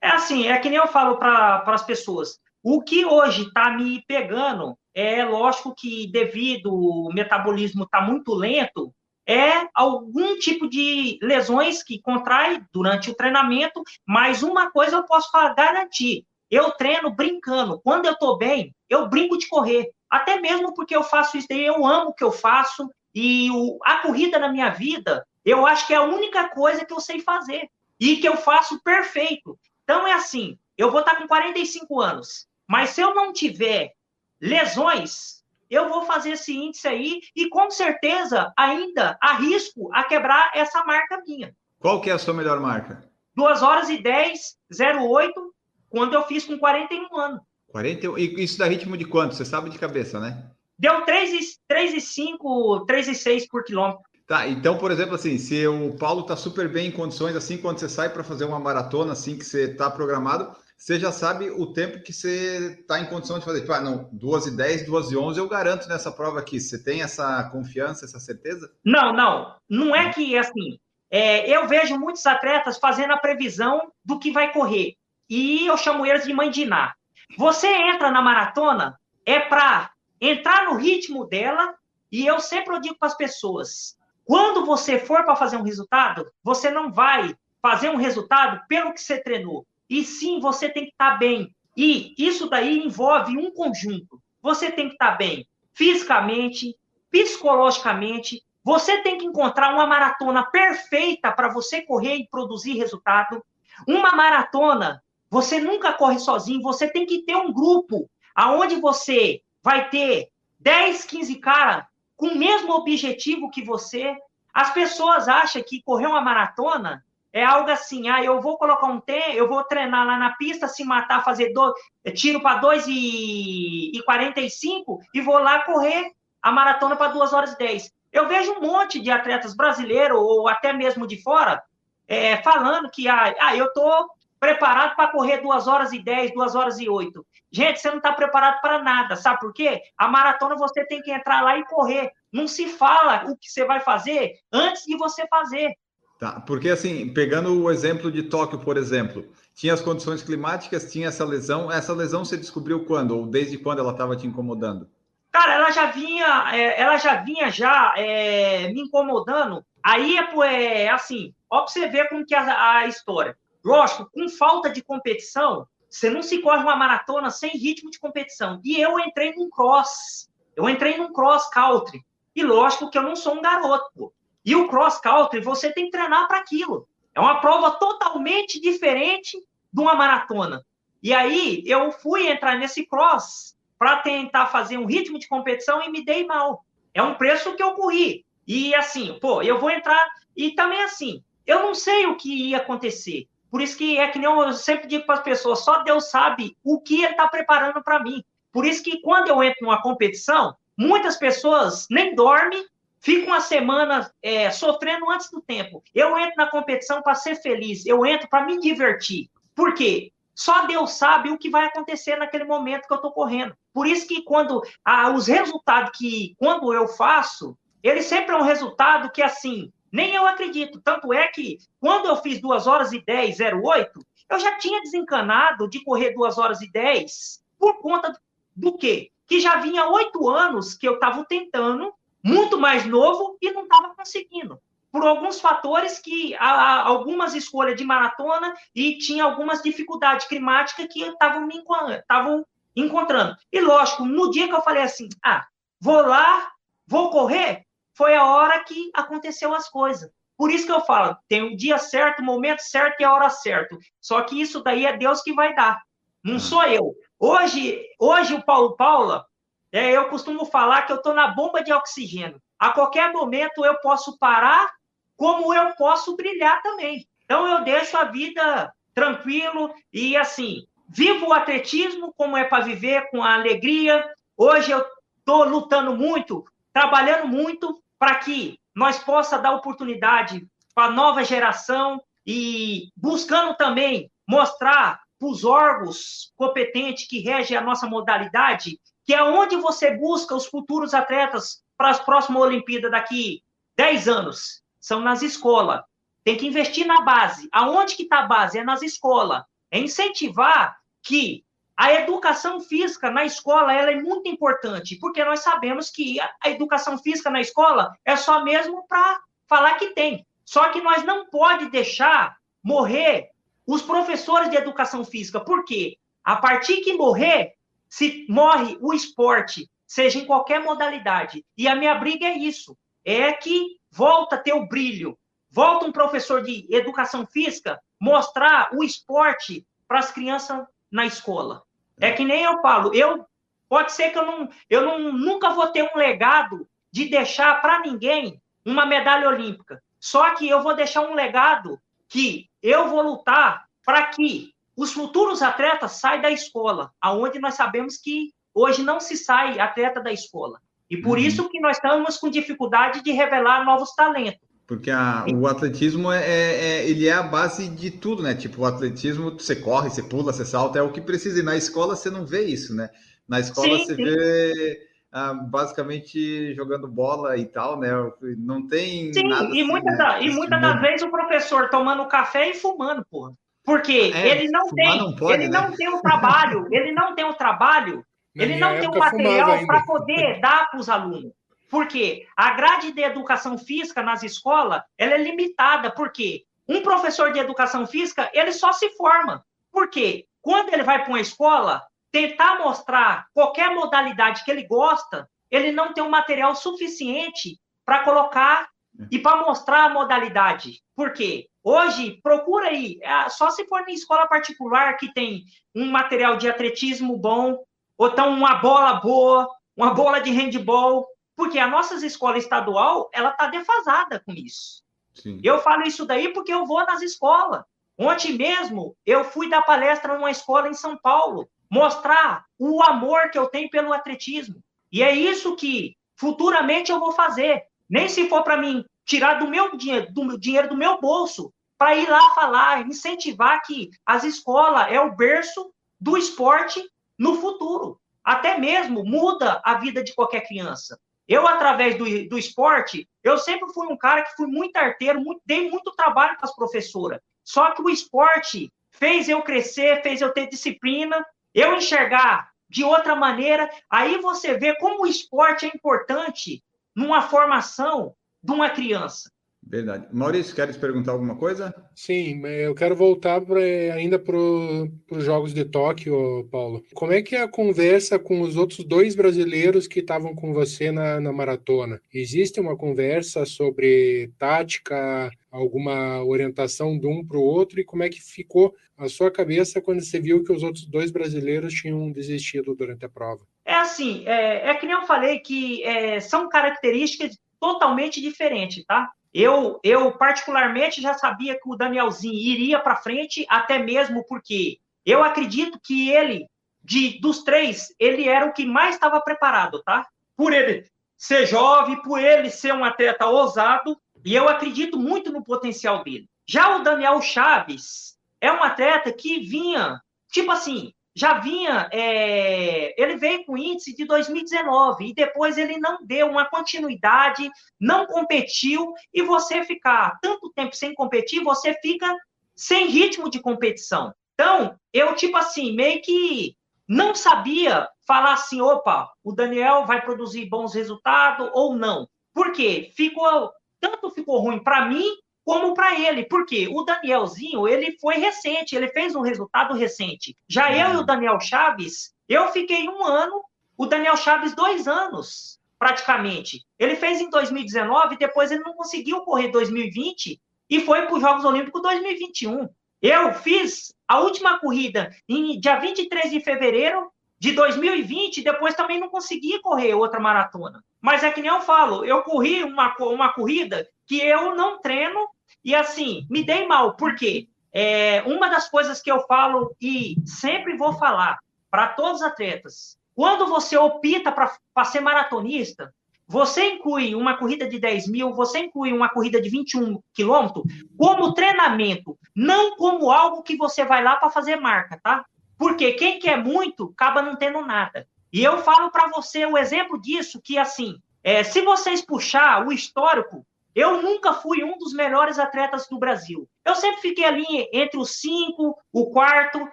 É assim, é que nem eu falo para as pessoas. O que hoje está me pegando é lógico que devido o metabolismo tá muito lento, é algum tipo de lesões que contrai durante o treinamento, mas uma coisa eu posso garantir, eu treino brincando. Quando eu estou bem, eu brinco de correr. Até mesmo porque eu faço isso daí, eu amo o que eu faço. E o, a corrida na minha vida, eu acho que é a única coisa que eu sei fazer. E que eu faço perfeito. Então é assim, eu vou estar com 45 anos. Mas se eu não tiver lesões, eu vou fazer esse índice aí e com certeza ainda arrisco a quebrar essa marca minha. Qual que é a sua melhor marca? 2 horas e 10, 08, quando eu fiz com 41 anos. 40, e isso dá ritmo de quanto? Você sabe de cabeça, né? Deu 3,5, 3,6 por quilômetro. Tá, então, por exemplo, assim, se o Paulo tá super bem em condições, assim, quando você sai para fazer uma maratona, assim, que você tá programado, você já sabe o tempo que você está em condição de fazer. Tipo, ah, não, 2 e 10, 2 e 11, eu garanto nessa prova aqui. Você tem essa confiança, essa certeza? Não, não. Não é que, assim, é, eu vejo muitos atletas fazendo a previsão do que vai correr. E eu chamo eles de mãe de Iná. Você entra na maratona é para entrar no ritmo dela, e eu sempre digo para as pessoas: quando você for para fazer um resultado, você não vai fazer um resultado pelo que você treinou, e sim você tem que estar tá bem. E isso daí envolve um conjunto. Você tem que estar tá bem fisicamente, psicologicamente. Você tem que encontrar uma maratona perfeita para você correr e produzir resultado. Uma maratona você nunca corre sozinho, você tem que ter um grupo aonde você vai ter 10, 15 caras com o mesmo objetivo que você. As pessoas acham que correr uma maratona é algo assim, ah, eu vou colocar um tempo, eu vou treinar lá na pista, se matar, fazer do, tiro para 2 e, e 45 e vou lá correr a maratona para 2 horas e 10. Eu vejo um monte de atletas brasileiros ou até mesmo de fora é, falando que ah, ah, eu tô preparado para correr 2 horas e 10, 2 horas e 8. Gente, você não está preparado para nada, sabe por quê? A maratona você tem que entrar lá e correr. Não se fala o que você vai fazer antes de você fazer. Tá, porque assim, pegando o exemplo de Tóquio, por exemplo, tinha as condições climáticas, tinha essa lesão. Essa lesão você descobriu quando? Ou desde quando ela estava te incomodando? Cara, ela já vinha, é, ela já vinha já é, me incomodando. Aí é, é assim, ó, pra você ver como que é a, a história. Lógico, com falta de competição, você não se corre uma maratona sem ritmo de competição. E eu entrei num cross. Eu entrei num cross country. E lógico que eu não sou um garoto. E o cross country, você tem que treinar para aquilo. É uma prova totalmente diferente de uma maratona. E aí eu fui entrar nesse cross para tentar fazer um ritmo de competição e me dei mal. É um preço que eu corri. E assim, pô, eu vou entrar. E também assim, eu não sei o que ia acontecer. Por isso que é que nem eu sempre digo para as pessoas, só Deus sabe o que ele está preparando para mim. Por isso que quando eu entro numa competição, muitas pessoas nem dormem, ficam uma semana é, sofrendo antes do tempo. Eu entro na competição para ser feliz, eu entro para me divertir. Por quê? Só Deus sabe o que vai acontecer naquele momento que eu estou correndo. Por isso que quando ah, os resultados que quando eu faço, ele sempre é um resultado que assim nem eu acredito. Tanto é que, quando eu fiz 2 horas e 10, 08, eu já tinha desencanado de correr 2 horas e 10 por conta do quê? Que já vinha oito anos que eu estava tentando, muito mais novo, e não estava conseguindo. Por alguns fatores que, há, algumas escolhas de maratona e tinha algumas dificuldades climáticas que estavam me estavam encontrando. E lógico, no dia que eu falei assim, ah, vou lá, vou correr, foi a hora que aconteceu as coisas. Por isso que eu falo, tem o dia certo, o momento certo e a hora certa. Só que isso daí é Deus que vai dar. Não hum. sou eu. Hoje, hoje o Paulo Paula, é, eu costumo falar que eu estou na bomba de oxigênio. A qualquer momento eu posso parar, como eu posso brilhar também. Então eu deixo a vida tranquilo e assim, vivo o atletismo como é para viver com a alegria. Hoje eu estou lutando muito, trabalhando muito para que nós possa dar oportunidade para a nova geração e buscando também mostrar para os órgãos competentes que regem a nossa modalidade, que é onde você busca os futuros atletas para as próximas Olimpíadas daqui 10 anos? São nas escolas. Tem que investir na base. Aonde que está a base? É nas escolas. É incentivar que a educação física na escola ela é muito importante, porque nós sabemos que a educação física na escola é só mesmo para falar que tem. Só que nós não pode deixar morrer os professores de educação física, porque a partir que morrer, se morre o esporte, seja em qualquer modalidade. E a minha briga é isso, é que volta a ter o brilho, volta um professor de educação física mostrar o esporte para as crianças na escola. É que nem eu falo, eu pode ser que eu não, eu não, nunca vou ter um legado de deixar para ninguém uma medalha olímpica. Só que eu vou deixar um legado que eu vou lutar para que os futuros atletas saiam da escola, aonde nós sabemos que hoje não se sai atleta da escola. E por uhum. isso que nós estamos com dificuldade de revelar novos talentos. Porque a, o atletismo é, é, é, ele é a base de tudo, né? Tipo, o atletismo, você corre, você pula, você salta, é o que precisa. E na escola você não vê isso, né? Na escola sim, você sim. vê ah, basicamente jogando bola e tal, né? Não tem sim, nada. E assim, muitas né? e muita das vezes o professor tomando café e fumando, porra. Porque é, ele não tem, não pode, ele né? não tem o trabalho, ele não tem o trabalho, ele não tem o material para poder dar para os alunos. Porque a grade de educação física nas escolas, ela é limitada, porque um professor de educação física, ele só se forma. Porque quando ele vai para uma escola, tentar mostrar qualquer modalidade que ele gosta, ele não tem um material suficiente para colocar e para mostrar a modalidade. Por quê? Hoje, procura aí, é, só se for em escola particular que tem um material de atletismo bom, ou então uma bola boa, uma bola de handball, porque a nossa escola estadual, ela está defasada com isso. Sim. Eu falo isso daí porque eu vou nas escolas. Ontem mesmo, eu fui dar palestra numa escola em São Paulo, mostrar o amor que eu tenho pelo atletismo. E é isso que futuramente eu vou fazer. Nem se for para mim tirar do meu dinheiro, do dinheiro do meu bolso, para ir lá falar, incentivar que as escolas é o berço do esporte no futuro. Até mesmo muda a vida de qualquer criança. Eu, através do, do esporte, eu sempre fui um cara que fui muito arteiro, muito, dei muito trabalho para as professoras. Só que o esporte fez eu crescer, fez eu ter disciplina, eu enxergar de outra maneira. Aí você vê como o esporte é importante numa formação de uma criança. Verdade. Maurício, queres perguntar alguma coisa? Sim, eu quero voltar pra, ainda para os Jogos de Tóquio, Paulo. Como é que é a conversa com os outros dois brasileiros que estavam com você na, na maratona? Existe uma conversa sobre tática, alguma orientação de um para o outro? E como é que ficou a sua cabeça quando você viu que os outros dois brasileiros tinham desistido durante a prova? É assim, é, é que nem eu falei que é, são características totalmente diferentes, tá? Eu, eu particularmente já sabia que o Danielzinho iria para frente, até mesmo porque eu acredito que ele, de dos três, ele era o que mais estava preparado, tá? Por ele ser jovem, por ele ser um atleta ousado, e eu acredito muito no potencial dele. Já o Daniel Chaves é um atleta que vinha, tipo assim, já vinha, é, ele veio com índice de 2019 e depois ele não deu uma continuidade, não competiu e você ficar tanto tempo sem competir, você fica sem ritmo de competição. Então, eu tipo assim, meio que não sabia falar assim, opa, o Daniel vai produzir bons resultados ou não. Por quê? Ficou tanto ficou ruim para mim como para ele, porque o Danielzinho, ele foi recente, ele fez um resultado recente. Já eu e o Daniel Chaves, eu fiquei um ano, o Daniel Chaves dois anos, praticamente. Ele fez em 2019, depois ele não conseguiu correr 2020 e foi para os Jogos Olímpicos 2021. Eu fiz a última corrida em dia 23 de fevereiro de 2020, depois também não consegui correr outra maratona. Mas é que nem eu falo, eu corri uma, uma corrida que eu não treino e assim, me dei mal, porque é, uma das coisas que eu falo e sempre vou falar para todos os atletas, quando você opta para ser maratonista, você inclui uma corrida de 10 mil, você inclui uma corrida de 21 quilômetros como treinamento, não como algo que você vai lá para fazer marca, tá? Porque quem quer muito acaba não tendo nada. E eu falo para você o exemplo disso, que assim, É, se vocês puxar o histórico, eu nunca fui um dos melhores atletas do Brasil. Eu sempre fiquei ali entre os cinco, o quarto,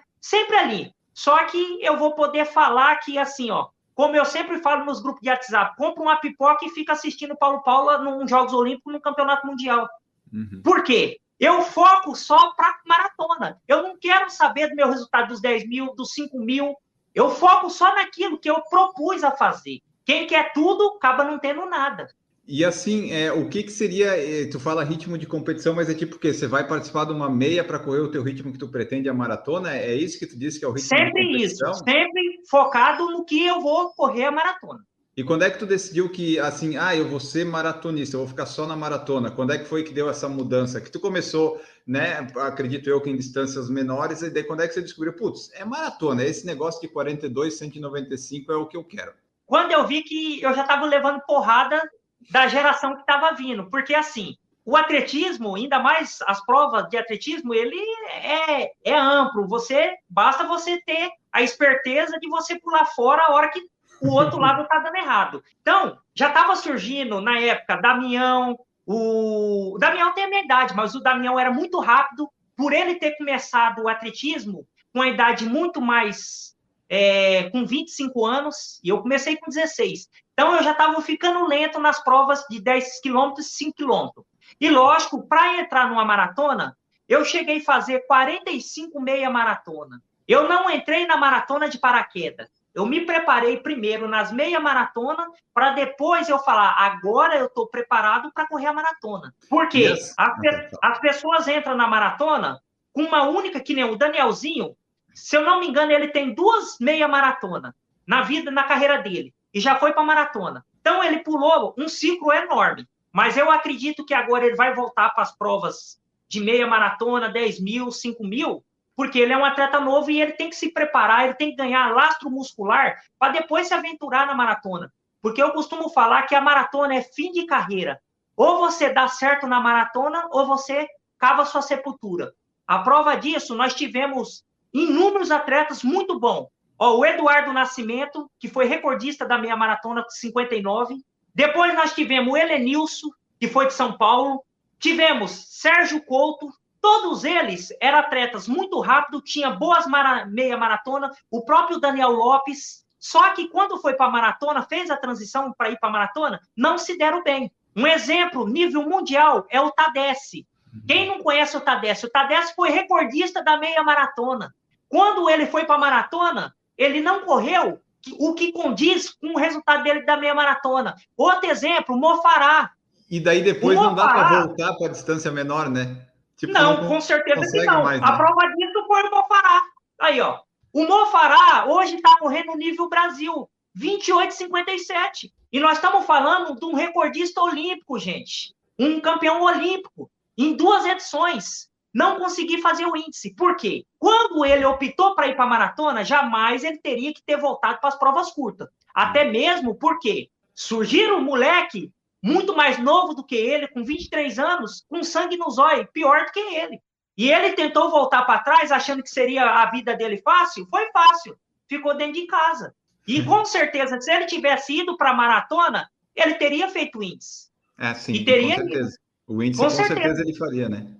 sempre ali. Só que eu vou poder falar que, assim, ó, como eu sempre falo nos grupos de WhatsApp, compra uma pipoca e fica assistindo Paulo Paula nos Jogos Olímpicos, no Campeonato Mundial. Uhum. Por quê? Eu foco só para maratona. Eu não quero saber do meu resultado dos 10 mil, dos 5 mil. Eu foco só naquilo que eu propus a fazer. Quem quer tudo, acaba não tendo nada. E assim, é, o que, que seria? É, tu fala ritmo de competição, mas é tipo o quê? Você vai participar de uma meia para correr o teu ritmo que tu pretende a maratona? É isso que tu disse que é o ritmo sempre de competição? Sempre isso, sempre focado no que eu vou correr a maratona. E quando é que tu decidiu que, assim, ah, eu vou ser maratonista, eu vou ficar só na maratona? Quando é que foi que deu essa mudança? Que tu começou, né, acredito eu, que em distâncias menores, e daí quando é que você descobriu, putz, é maratona, esse negócio de 42, 195 é o que eu quero? Quando eu vi que eu já estava levando porrada da geração que estava vindo. Porque, assim, o atletismo, ainda mais as provas de atletismo, ele é, é amplo. Você basta você ter a esperteza de você pular fora a hora que o outro lado está dando errado. Então, já estava surgindo na época Damião, o... o Damião tem a minha idade, mas o Damião era muito rápido. Por ele ter começado o atletismo com a idade muito mais é, com 25 anos, e eu comecei com 16. Então, eu já estava ficando lento nas provas de 10 quilômetros e 5 quilômetros. E, lógico, para entrar numa maratona, eu cheguei a fazer 45 meia maratona. Eu não entrei na maratona de paraquedas. Eu me preparei primeiro nas meia maratona para depois eu falar, agora eu estou preparado para correr a maratona. Porque yes. as, as, pessoas entram na maratona com uma única, que nem o Danielzinho, se eu não me engano, ele tem duas meia maratona na vida, na carreira dele e já foi para maratona. Então ele pulou um ciclo enorme. Mas eu acredito que agora ele vai voltar para as provas de meia maratona, 10 mil, 5 mil, porque ele é um atleta novo e ele tem que se preparar, ele tem que ganhar lastro muscular para depois se aventurar na maratona. Porque eu costumo falar que a maratona é fim de carreira. Ou você dá certo na maratona, ou você cava sua sepultura. A prova disso, nós tivemos inúmeros atletas muito bons. Ó, o Eduardo Nascimento, que foi recordista da meia maratona com 59. Depois nós tivemos o Helenilson, que foi de São Paulo. Tivemos Sérgio Couto. Todos eles eram atletas muito rápidos, tinha boas mara meia maratona. O próprio Daniel Lopes. Só que quando foi para a maratona, fez a transição para ir para a maratona, não se deram bem. Um exemplo, nível mundial, é o Tadesse. Quem não conhece o Tadesse? O Tadesse foi recordista da meia maratona. Quando ele foi para a maratona, ele não correu o que condiz com o resultado dele da meia maratona. Outro exemplo, Mofará. E daí depois não dá para voltar para a distância menor, né? Tipo, não, não, com certeza que não. Mais, né? A prova disso foi o Mofará. Aí, ó. O Mofará hoje está correndo nível Brasil, 28,57. E nós estamos falando de um recordista olímpico, gente. Um campeão olímpico, em duas edições não consegui fazer o índice. Por quê? Quando ele optou para ir para a maratona, jamais ele teria que ter voltado para as provas curtas. Até mesmo porque surgiram um moleque muito mais novo do que ele, com 23 anos, com sangue nos olhos, pior do que ele. E ele tentou voltar para trás, achando que seria a vida dele fácil. Foi fácil. Ficou dentro de casa. E com certeza, se ele tivesse ido para a maratona, ele teria feito o índice. É, sim, e teria com certeza. O índice, com, com certeza. certeza ele faria, né?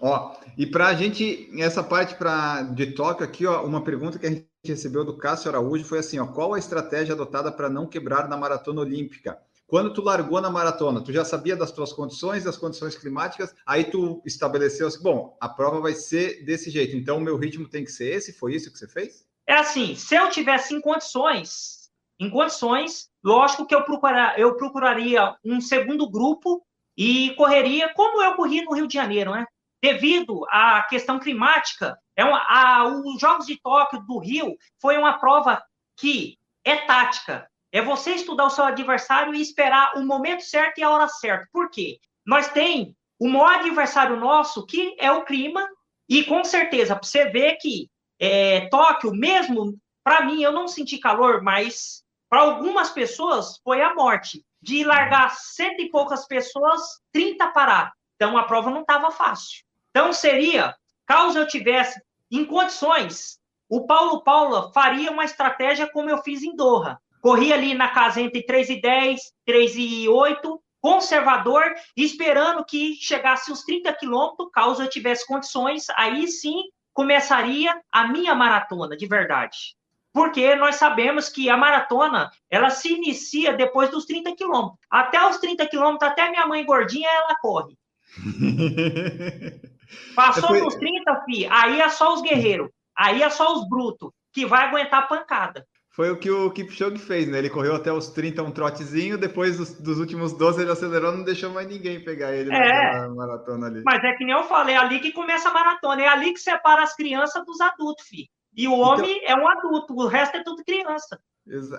Ó, e para a gente, essa parte pra, de toque aqui, ó, uma pergunta que a gente recebeu do Cássio Araújo foi assim, ó, qual a estratégia adotada para não quebrar na maratona olímpica? Quando tu largou na maratona, tu já sabia das tuas condições, das condições climáticas, aí tu estabeleceu assim, bom, a prova vai ser desse jeito, então o meu ritmo tem que ser esse, foi isso que você fez? É assim, se eu tivesse em condições, em condições, lógico que eu, procura, eu procuraria um segundo grupo e correria como eu corri no Rio de Janeiro, né? Devido à questão climática. É uma, a, os Jogos de Tóquio do Rio foi uma prova que é tática. É você estudar o seu adversário e esperar o momento certo e a hora certa. Por quê? Nós tem o maior adversário nosso, que é o clima, e com certeza, você vê que é, Tóquio, mesmo para mim, eu não senti calor, mas para algumas pessoas foi a morte. De largar cento e poucas pessoas, 30 parar. Então a prova não estava fácil. Então, seria, caso eu tivesse em condições, o Paulo Paula faria uma estratégia como eu fiz em Doha. Corri ali na casa entre 3 e 10, 3 e 8, conservador, esperando que chegasse os 30 quilômetros, caso eu tivesse condições, aí sim começaria a minha maratona, de verdade. Porque nós sabemos que a maratona, ela se inicia depois dos 30 quilômetros. Até os 30 quilômetros, até minha mãe gordinha, ela corre. Passou Foi... dos 30, fi, aí é só os guerreiros. Aí é só os brutos, que vai aguentar a pancada. Foi o que o Kipchoge fez, né? Ele correu até os 30, um trotezinho, depois dos, dos últimos 12 ele acelerou, não deixou mais ninguém pegar ele é, na maratona ali. Mas é que nem eu falei, é ali que começa a maratona, é ali que separa as crianças dos adultos, filho. E o homem então... é um adulto, o resto é tudo criança.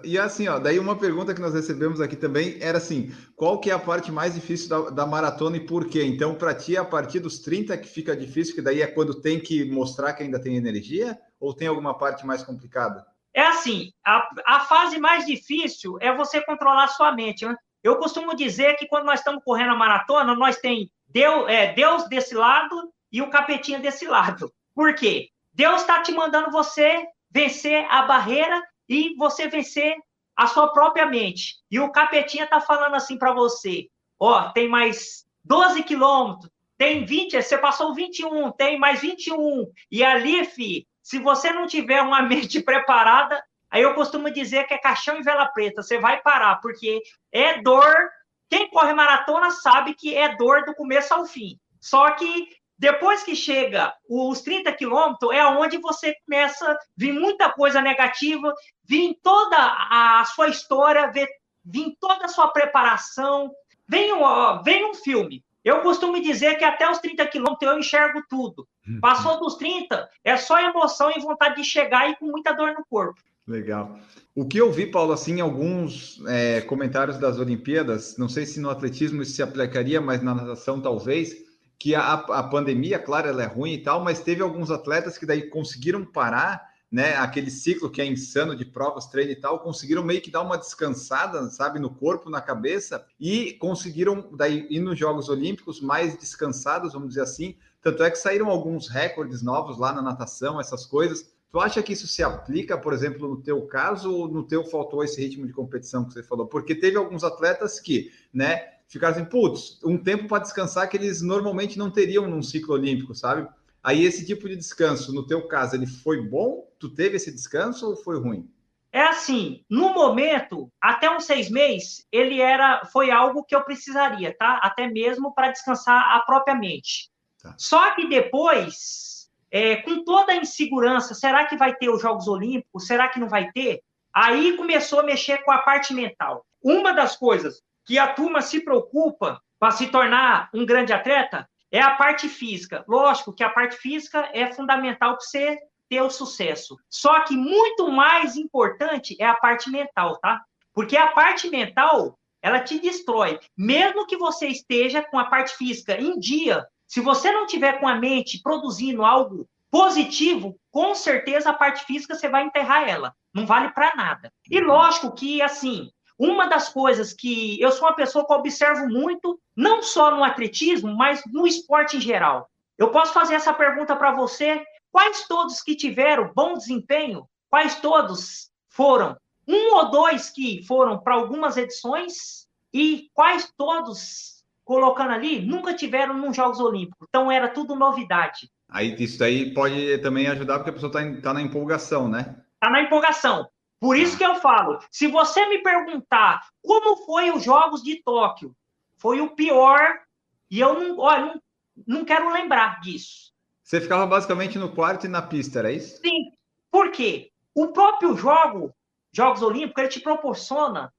E assim, ó, daí uma pergunta que nós recebemos aqui também era assim: qual que é a parte mais difícil da, da maratona e por quê? Então, para ti, é a partir dos 30 que fica difícil, que daí é quando tem que mostrar que ainda tem energia? Ou tem alguma parte mais complicada? É assim, a, a fase mais difícil é você controlar sua mente. Né? Eu costumo dizer que quando nós estamos correndo a maratona, nós tem Deus, é, Deus desse lado e o capetinha desse lado. Por quê? Deus está te mandando você vencer a barreira e você vencer a sua própria mente. E o capetinha está falando assim para você: ó, tem mais 12 quilômetros, tem 20, você passou 21, tem mais 21. E ali, fi, se você não tiver uma mente preparada, aí eu costumo dizer que é caixão e vela preta, você vai parar, porque é dor. Quem corre maratona sabe que é dor do começo ao fim. Só que depois que chega os 30 quilômetros, é onde você começa a vir muita coisa negativa, vir toda a sua história, vir toda a sua preparação. Vem, um, vem um filme. Eu costumo dizer que até os 30 quilômetros eu enxergo tudo. Uhum. Passou dos 30, é só emoção e vontade de chegar e com muita dor no corpo. Legal. O que eu vi, Paulo, assim, em alguns é, comentários das Olimpíadas, não sei se no atletismo isso se aplicaria, mas na natação talvez, que a, a pandemia, claro, ela é ruim e tal, mas teve alguns atletas que daí conseguiram parar né, aquele ciclo que é insano de provas, treino e tal, conseguiram meio que dar uma descansada, sabe, no corpo, na cabeça, e conseguiram daí ir nos Jogos Olímpicos mais descansados, vamos dizer assim. Tanto é que saíram alguns recordes novos lá na natação, essas coisas. Tu acha que isso se aplica, por exemplo, no teu caso, ou no teu faltou esse ritmo de competição que você falou? Porque teve alguns atletas que, né, ficaram assim, putz, um tempo para descansar que eles normalmente não teriam num ciclo olímpico, sabe? Aí esse tipo de descanso, no teu caso, ele foi bom? Tu teve esse descanso ou foi ruim? É assim, no momento, até uns seis meses, ele era, foi algo que eu precisaria, tá? Até mesmo para descansar a própria mente. Tá. Só que depois, é, com toda a insegurança, será que vai ter os Jogos Olímpicos? Será que não vai ter? Aí começou a mexer com a parte mental. Uma das coisas que a turma se preocupa para se tornar um grande atleta é a parte física. Lógico que a parte física é fundamental para você ter o sucesso. Só que muito mais importante é a parte mental, tá? Porque a parte mental, ela te destrói. Mesmo que você esteja com a parte física em dia, se você não tiver com a mente produzindo algo positivo, com certeza a parte física você vai enterrar ela. Não vale para nada. E lógico que, assim, uma das coisas que eu sou uma pessoa que observo muito, não só no atletismo, mas no esporte em geral. Eu posso fazer essa pergunta para você: quais todos que tiveram bom desempenho, quais todos foram? Um ou dois que foram para algumas edições e quais todos, colocando ali, nunca tiveram nos Jogos Olímpicos. Então era tudo novidade. Aí isso daí pode também ajudar porque a pessoa está tá na empolgação, né? Está na empolgação. Por isso que eu falo, se você me perguntar como foi os Jogos de Tóquio, foi o pior, e eu não, olha, não, não quero lembrar disso. Você ficava basicamente no quarto e na pista, era isso? Sim. Por quê? O próprio jogo, Jogos Olímpicos, ele te proporciona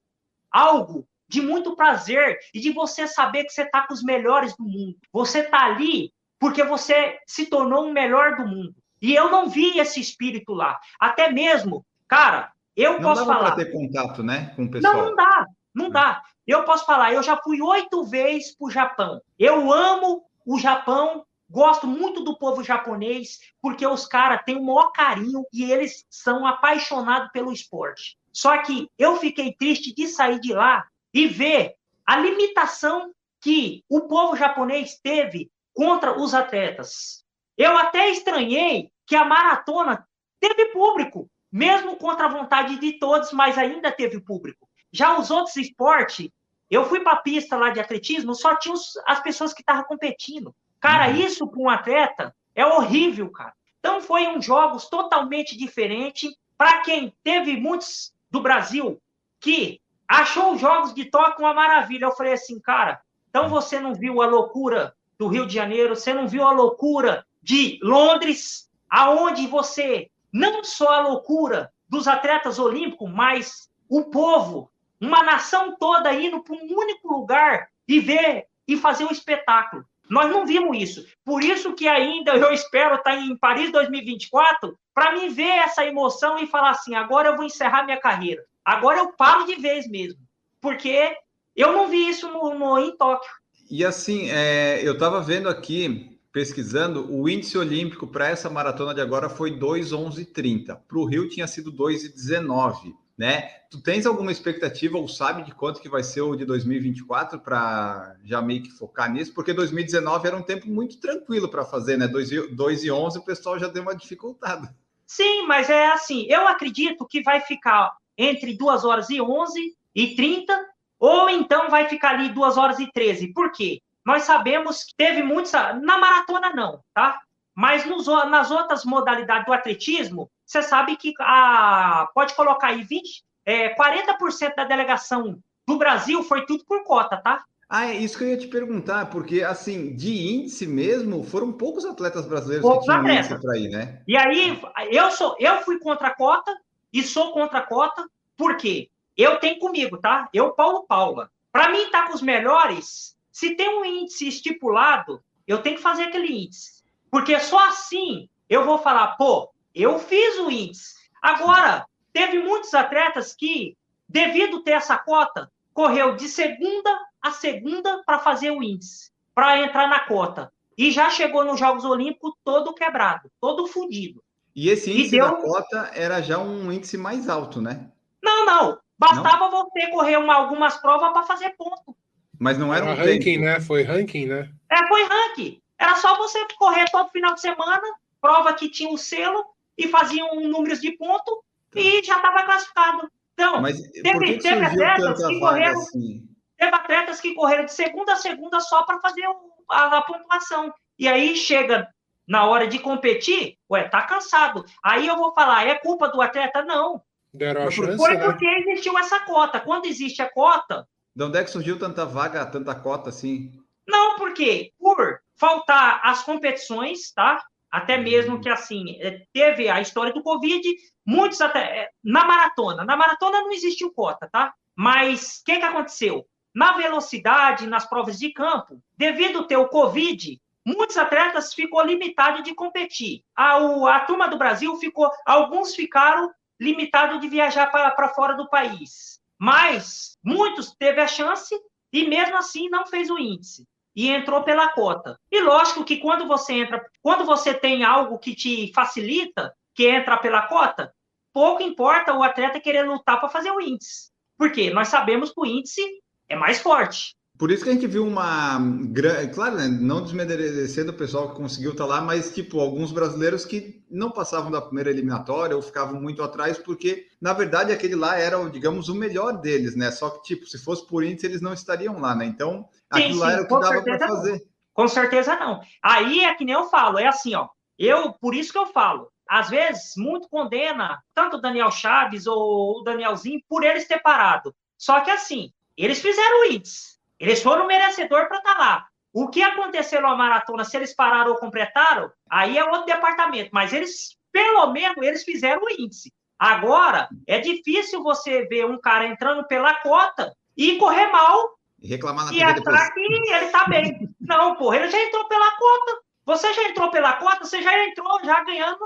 algo de muito prazer e de você saber que você está com os melhores do mundo. Você está ali porque você se tornou o melhor do mundo. E eu não vi esse espírito lá. Até mesmo, cara, eu não posso falar. Não ter contato, né, com o pessoal. Não, não dá, não dá. Eu posso falar, eu já fui oito vezes para o Japão. Eu amo o Japão, gosto muito do povo japonês, porque os caras têm o maior carinho e eles são apaixonados pelo esporte. Só que eu fiquei triste de sair de lá e ver a limitação que o povo japonês teve contra os atletas. Eu até estranhei que a maratona teve público. Mesmo contra a vontade de todos, mas ainda teve público. Já os outros esportes, eu fui para a pista lá de atletismo, só tinha os, as pessoas que estavam competindo. Cara, uhum. isso para um atleta é horrível, cara. Então foi um jogos totalmente diferente. Para quem teve muitos do Brasil que achou os jogos de Tóquio uma maravilha, eu falei assim, cara, então você não viu a loucura do Rio de Janeiro, você não viu a loucura de Londres, aonde você não só a loucura dos atletas olímpicos, mas o povo, uma nação toda indo para um único lugar e ver e fazer um espetáculo. Nós não vimos isso. Por isso que ainda eu espero estar em Paris 2024 para me ver essa emoção e falar assim: agora eu vou encerrar minha carreira. Agora eu paro de vez mesmo. Porque eu não vi isso no, no em Tóquio. E assim, é, eu estava vendo aqui, pesquisando, o índice olímpico para essa maratona de agora foi 2,11,30. Para o Rio tinha sido 2,19 né? Tu tens alguma expectativa ou sabe de quanto que vai ser o de 2024 para já meio que focar nisso? Porque 2019 era um tempo muito tranquilo para fazer, né? 2 e, 2 e 11 o pessoal já deu uma dificultada. Sim, mas é assim, eu acredito que vai ficar entre 2 horas e 11 e 30, ou então vai ficar ali 2 horas e 13. Por quê? Nós sabemos que teve muitos. Na maratona, não, tá? Mas nos, nas outras modalidades do atletismo, você sabe que a, pode colocar aí 20, é, 40% da delegação do Brasil foi tudo por cota, tá? Ah, é isso que eu ia te perguntar, porque assim, de índice mesmo, foram poucos atletas brasileiros poucos que tinham índice para ir, né? E aí, eu sou, eu fui contra a cota e sou contra a cota, porque eu tenho comigo, tá? Eu, Paulo Paula. Para mim tá com os melhores, se tem um índice estipulado, eu tenho que fazer aquele índice. Porque só assim eu vou falar, pô, eu fiz o índice. Agora, teve muitos atletas que, devido ter essa cota, correu de segunda a segunda para fazer o índice, para entrar na cota. E já chegou nos Jogos Olímpicos todo quebrado, todo fundido. E esse índice e deu... da cota era já um índice mais alto, né? Não, não. Bastava não? você correr uma, algumas provas para fazer ponto. Mas não era, era um ranking, tempo. né? Foi ranking, né? É, foi ranking. Era só você correr todo final de semana, prova que tinha o selo, e faziam números de ponto e já estava classificado. Então, Mas teve, teve atletas que correram. Assim? Teve atletas que correram de segunda a segunda só para fazer a, a, pontuação. E aí chega na hora de competir, ué, tá cansado. Aí eu vou falar, é culpa do atleta? Não. Deram a chance, Foi né? porque existiu essa cota. Quando existe a cota. De onde é que surgiu tanta vaga, tanta cota assim? Não, porque por faltar as competições, tá? Até mesmo que, assim, é, teve a história do Covid, muitos até. É, na maratona. Na maratona não existiu cota, tá? Mas o que, que aconteceu? Na velocidade, nas provas de campo, devido ter o Covid, muitos atletas ficou limitado de competir. A, o, a turma do Brasil ficou, alguns ficaram limitados de viajar para fora do país. Mas muitos teve a chance e mesmo assim não fez o índice e entrou pela cota. E lógico que quando você entra, quando você tem algo que te facilita, que entra pela cota, pouco importa o atleta querer lutar para fazer o índice. Porque nós sabemos que o índice é mais forte. Por isso que a gente viu uma grande. Claro, né, não desmerecendo o pessoal que conseguiu estar lá, mas, tipo, alguns brasileiros que não passavam da primeira eliminatória ou ficavam muito atrás, porque, na verdade, aquele lá era, digamos, o melhor deles, né? Só que, tipo, se fosse por índice, eles não estariam lá, né? Então, sim, aquilo sim, lá era o que dava para fazer. Não. Com certeza não. Aí é que nem eu falo, é assim, ó. Eu, por isso que eu falo, às vezes, muito condena tanto o Daniel Chaves ou o Danielzinho por eles ter parado. Só que assim, eles fizeram o índice eles foram merecedor para estar tá lá. O que aconteceu na maratona, se eles pararam ou completaram, aí é outro departamento. Mas eles, pelo menos, eles fizeram o índice. Agora, é difícil você ver um cara entrando pela cota e correr mal e reclamar na e achar que ele está bem. Não, porra, ele já entrou pela cota. Você já entrou pela cota, você já entrou já ganhando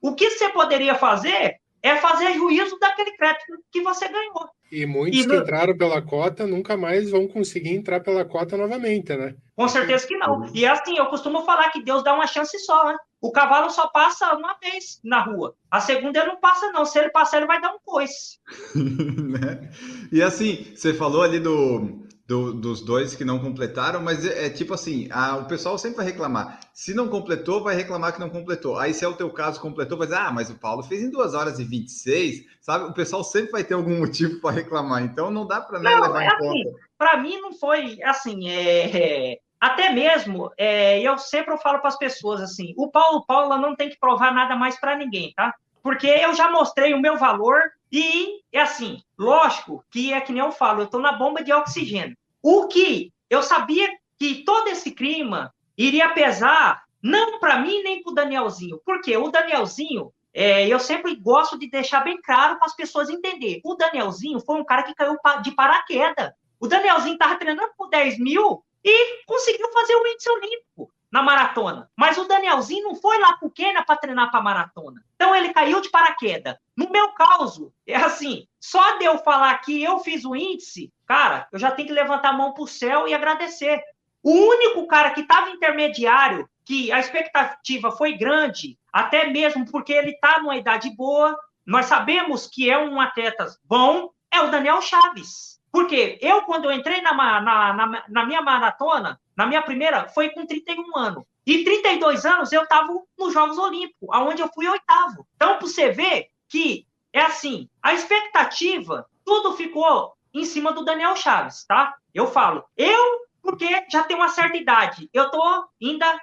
O que você poderia fazer é fazer juízo daquele crédito que você ganhou. E muitos e que entraram pela cota nunca mais vão conseguir entrar pela cota novamente, né? Com certeza que não. E assim, eu costumo falar que Deus dá uma chance só, né? O cavalo só passa uma vez na rua. A segunda ele não passa, não. Se ele passar, ele vai dar um coice. né? E assim, você falou ali do do, dos dois que não completaram, mas é, é tipo assim, a, o pessoal sempre vai reclamar. Se não completou, vai reclamar que não completou. Aí, se é o teu caso, completou, vai dizer, ah, mas o Paulo fez em 2 horas e 26, sabe? O pessoal sempre vai ter algum motivo para reclamar, então não dá para nem levar é em assim, conta. Para mim, não foi assim, é, até mesmo, é, eu sempre falo para as pessoas assim, o Paulo Paula não tem que provar nada mais para ninguém, tá? Porque eu já mostrei o meu valor e, é assim, lógico que é que nem eu falo, eu estou na bomba de oxigênio. O que eu sabia que todo esse clima iria pesar, não para mim nem para o Danielzinho. Porque o Danielzinho, é, eu sempre gosto de deixar bem claro para as pessoas entenderem. O Danielzinho foi um cara que caiu de paraquedas. O Danielzinho estava treinando por 10 mil e conseguiu fazer o índice olímpico na maratona. Mas o Danielzinho não foi lá para o Quênia para treinar para maratona. Então ele caiu de paraquedas. No meu caso, é assim, só de eu falar que eu fiz o índice, cara, eu já tenho que levantar a mão para o céu e agradecer. O único cara que estava intermediário, que a expectativa foi grande, até mesmo porque ele está numa idade boa, nós sabemos que é um atleta bom, é o Daniel Chaves. Porque eu, quando eu entrei na, na, na, na minha maratona, na minha primeira, foi com 31 anos. E 32 anos eu estava nos Jogos Olímpicos, aonde eu fui oitavo. Então, para você ver que é assim, a expectativa, tudo ficou em cima do Daniel Chaves, tá? Eu falo, eu, porque já tenho uma certa idade, eu tô ainda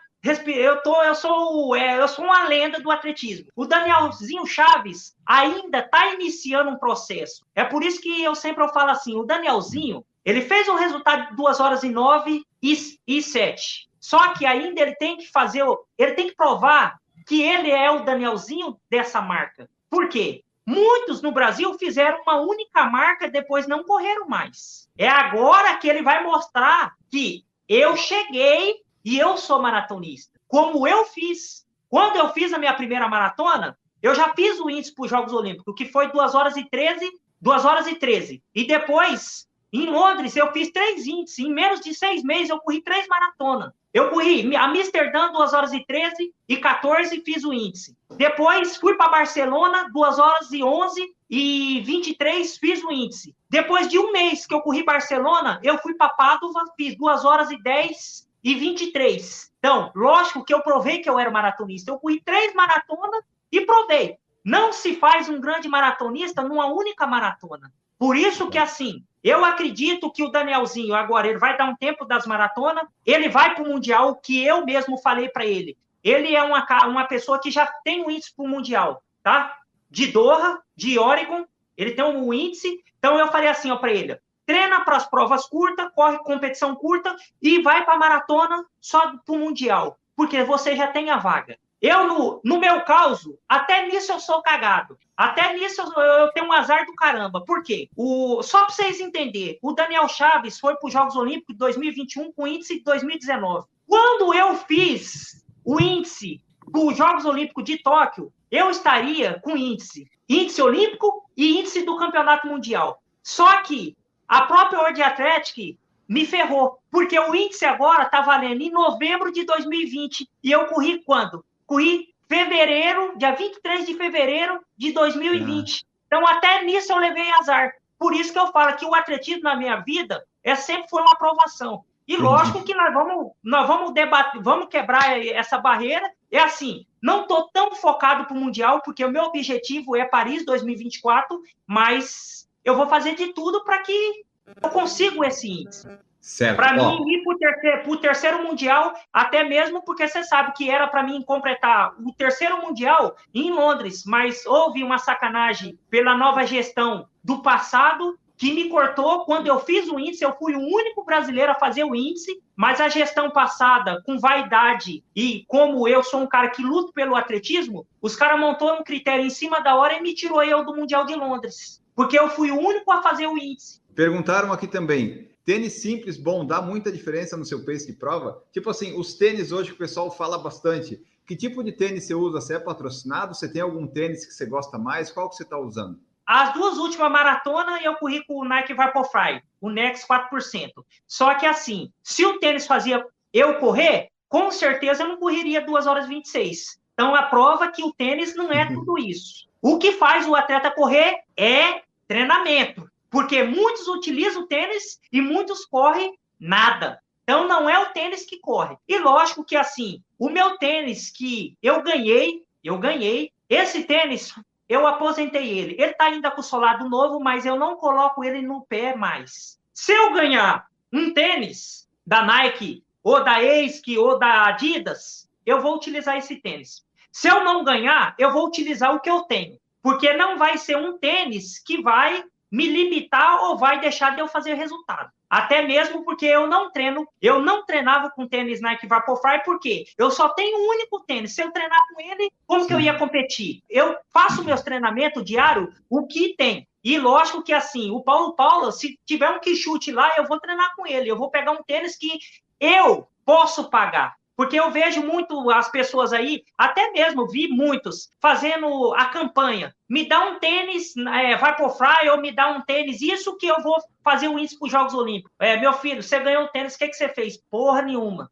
eu tô, eu sou, é, eu sou uma lenda do atletismo. O Danielzinho Chaves ainda está iniciando um processo. É por isso que eu sempre falo assim, o Danielzinho, ele fez um resultado de 2 horas e 9 e, e 7. Só que ainda ele tem que fazer, ele tem que provar que ele é o Danielzinho dessa marca. Por quê? Muitos no Brasil fizeram uma única marca, depois não correram mais. É agora que ele vai mostrar que eu cheguei e eu sou maratonista. Como eu fiz. Quando eu fiz a minha primeira maratona, eu já fiz o índice para os Jogos Olímpicos, que foi 2 horas e 13, 2 horas e 13. E depois, em Londres, eu fiz três índices. Em menos de seis meses, eu corri três maratonas. Eu corri a Amsterdã, 2 horas e 13 e 14, fiz o índice. Depois fui para Barcelona, 2 horas e 11 e 23, fiz o índice. Depois de um mês que eu corri Barcelona, eu fui para Padova, fiz 2 horas e 10 e 23. Então, lógico que eu provei que eu era maratonista. Eu corri três maratonas e provei. Não se faz um grande maratonista numa única maratona. Por isso que, assim, eu acredito que o Danielzinho, agora, ele vai dar um tempo das maratonas, ele vai para o Mundial, o que eu mesmo falei para ele. Ele é uma, uma pessoa que já tem um índice para o Mundial, tá? De Doha, de Oregon, ele tem um índice. Então, eu falei assim para ele: treina para as provas curtas, corre competição curta e vai para a maratona só para o Mundial, porque você já tem a vaga. Eu, no, no meu caso, até nisso eu sou cagado. Até nisso eu, eu tenho um azar do caramba. Por quê? O, só para vocês entenderem, o Daniel Chaves foi para os Jogos Olímpicos de 2021 com índice de 2019. Quando eu fiz o índice dos Jogos Olímpicos de Tóquio, eu estaria com índice. Índice olímpico e índice do Campeonato Mundial. Só que a própria World Athletic me ferrou, porque o índice agora está valendo em novembro de 2020 e eu corri quando? corri fevereiro, dia 23 de fevereiro de 2020. Ah. Então, até nisso eu levei azar. Por isso que eu falo que o atletismo na minha vida é sempre foi uma aprovação. E lógico que nós vamos, nós vamos debater, vamos quebrar essa barreira. É assim, não estou tão focado para o Mundial, porque o meu objetivo é Paris 2024, mas eu vou fazer de tudo para que eu consiga esse índice. Para mim, ir para o terceiro, terceiro Mundial, até mesmo porque você sabe que era para mim completar o terceiro Mundial em Londres, mas houve uma sacanagem pela nova gestão do passado que me cortou. Quando eu fiz o índice, eu fui o único brasileiro a fazer o índice, mas a gestão passada, com vaidade e como eu sou um cara que luto pelo atletismo, os caras montou um critério em cima da hora e me tirou eu do Mundial de Londres, porque eu fui o único a fazer o índice. Perguntaram aqui também, Tênis simples, bom, dá muita diferença no seu pace de prova? Tipo assim, os tênis hoje que o pessoal fala bastante. Que tipo de tênis você usa? Você é patrocinado? Você tem algum tênis que você gosta mais? Qual que você está usando? As duas últimas maratonas eu corri com o Nike Vaporfly, o Nex 4%. Só que assim, se o tênis fazia eu correr, com certeza eu não correria 2 horas e 26. Então a prova que o tênis não é tudo isso. O que faz o atleta correr é treinamento. Porque muitos utilizam o tênis e muitos correm nada. Então não é o tênis que corre. E lógico que assim, o meu tênis que eu ganhei, eu ganhei, esse tênis eu aposentei ele. Ele está ainda com o solado novo, mas eu não coloco ele no pé mais. Se eu ganhar um tênis da Nike, ou da ASIC, ou da Adidas, eu vou utilizar esse tênis. Se eu não ganhar, eu vou utilizar o que eu tenho. Porque não vai ser um tênis que vai me limitar ou vai deixar de eu fazer resultado. Até mesmo porque eu não treino, eu não treinava com tênis Nike Vaporfly, porque eu só tenho um único tênis. Se eu treinar com ele, como Sim. que eu ia competir? Eu faço meus treinamentos diário o que tem. E lógico que assim, o Paulo Paula, se tiver um que chute lá, eu vou treinar com ele. Eu vou pegar um tênis que eu posso pagar. Porque eu vejo muito as pessoas aí, até mesmo vi muitos fazendo a campanha. Me dá um tênis, é, vai pro fly ou me dá um tênis, isso que eu vou fazer o índice para os Jogos Olímpicos. É, meu filho, você ganhou um tênis, o que, que você fez? Porra nenhuma.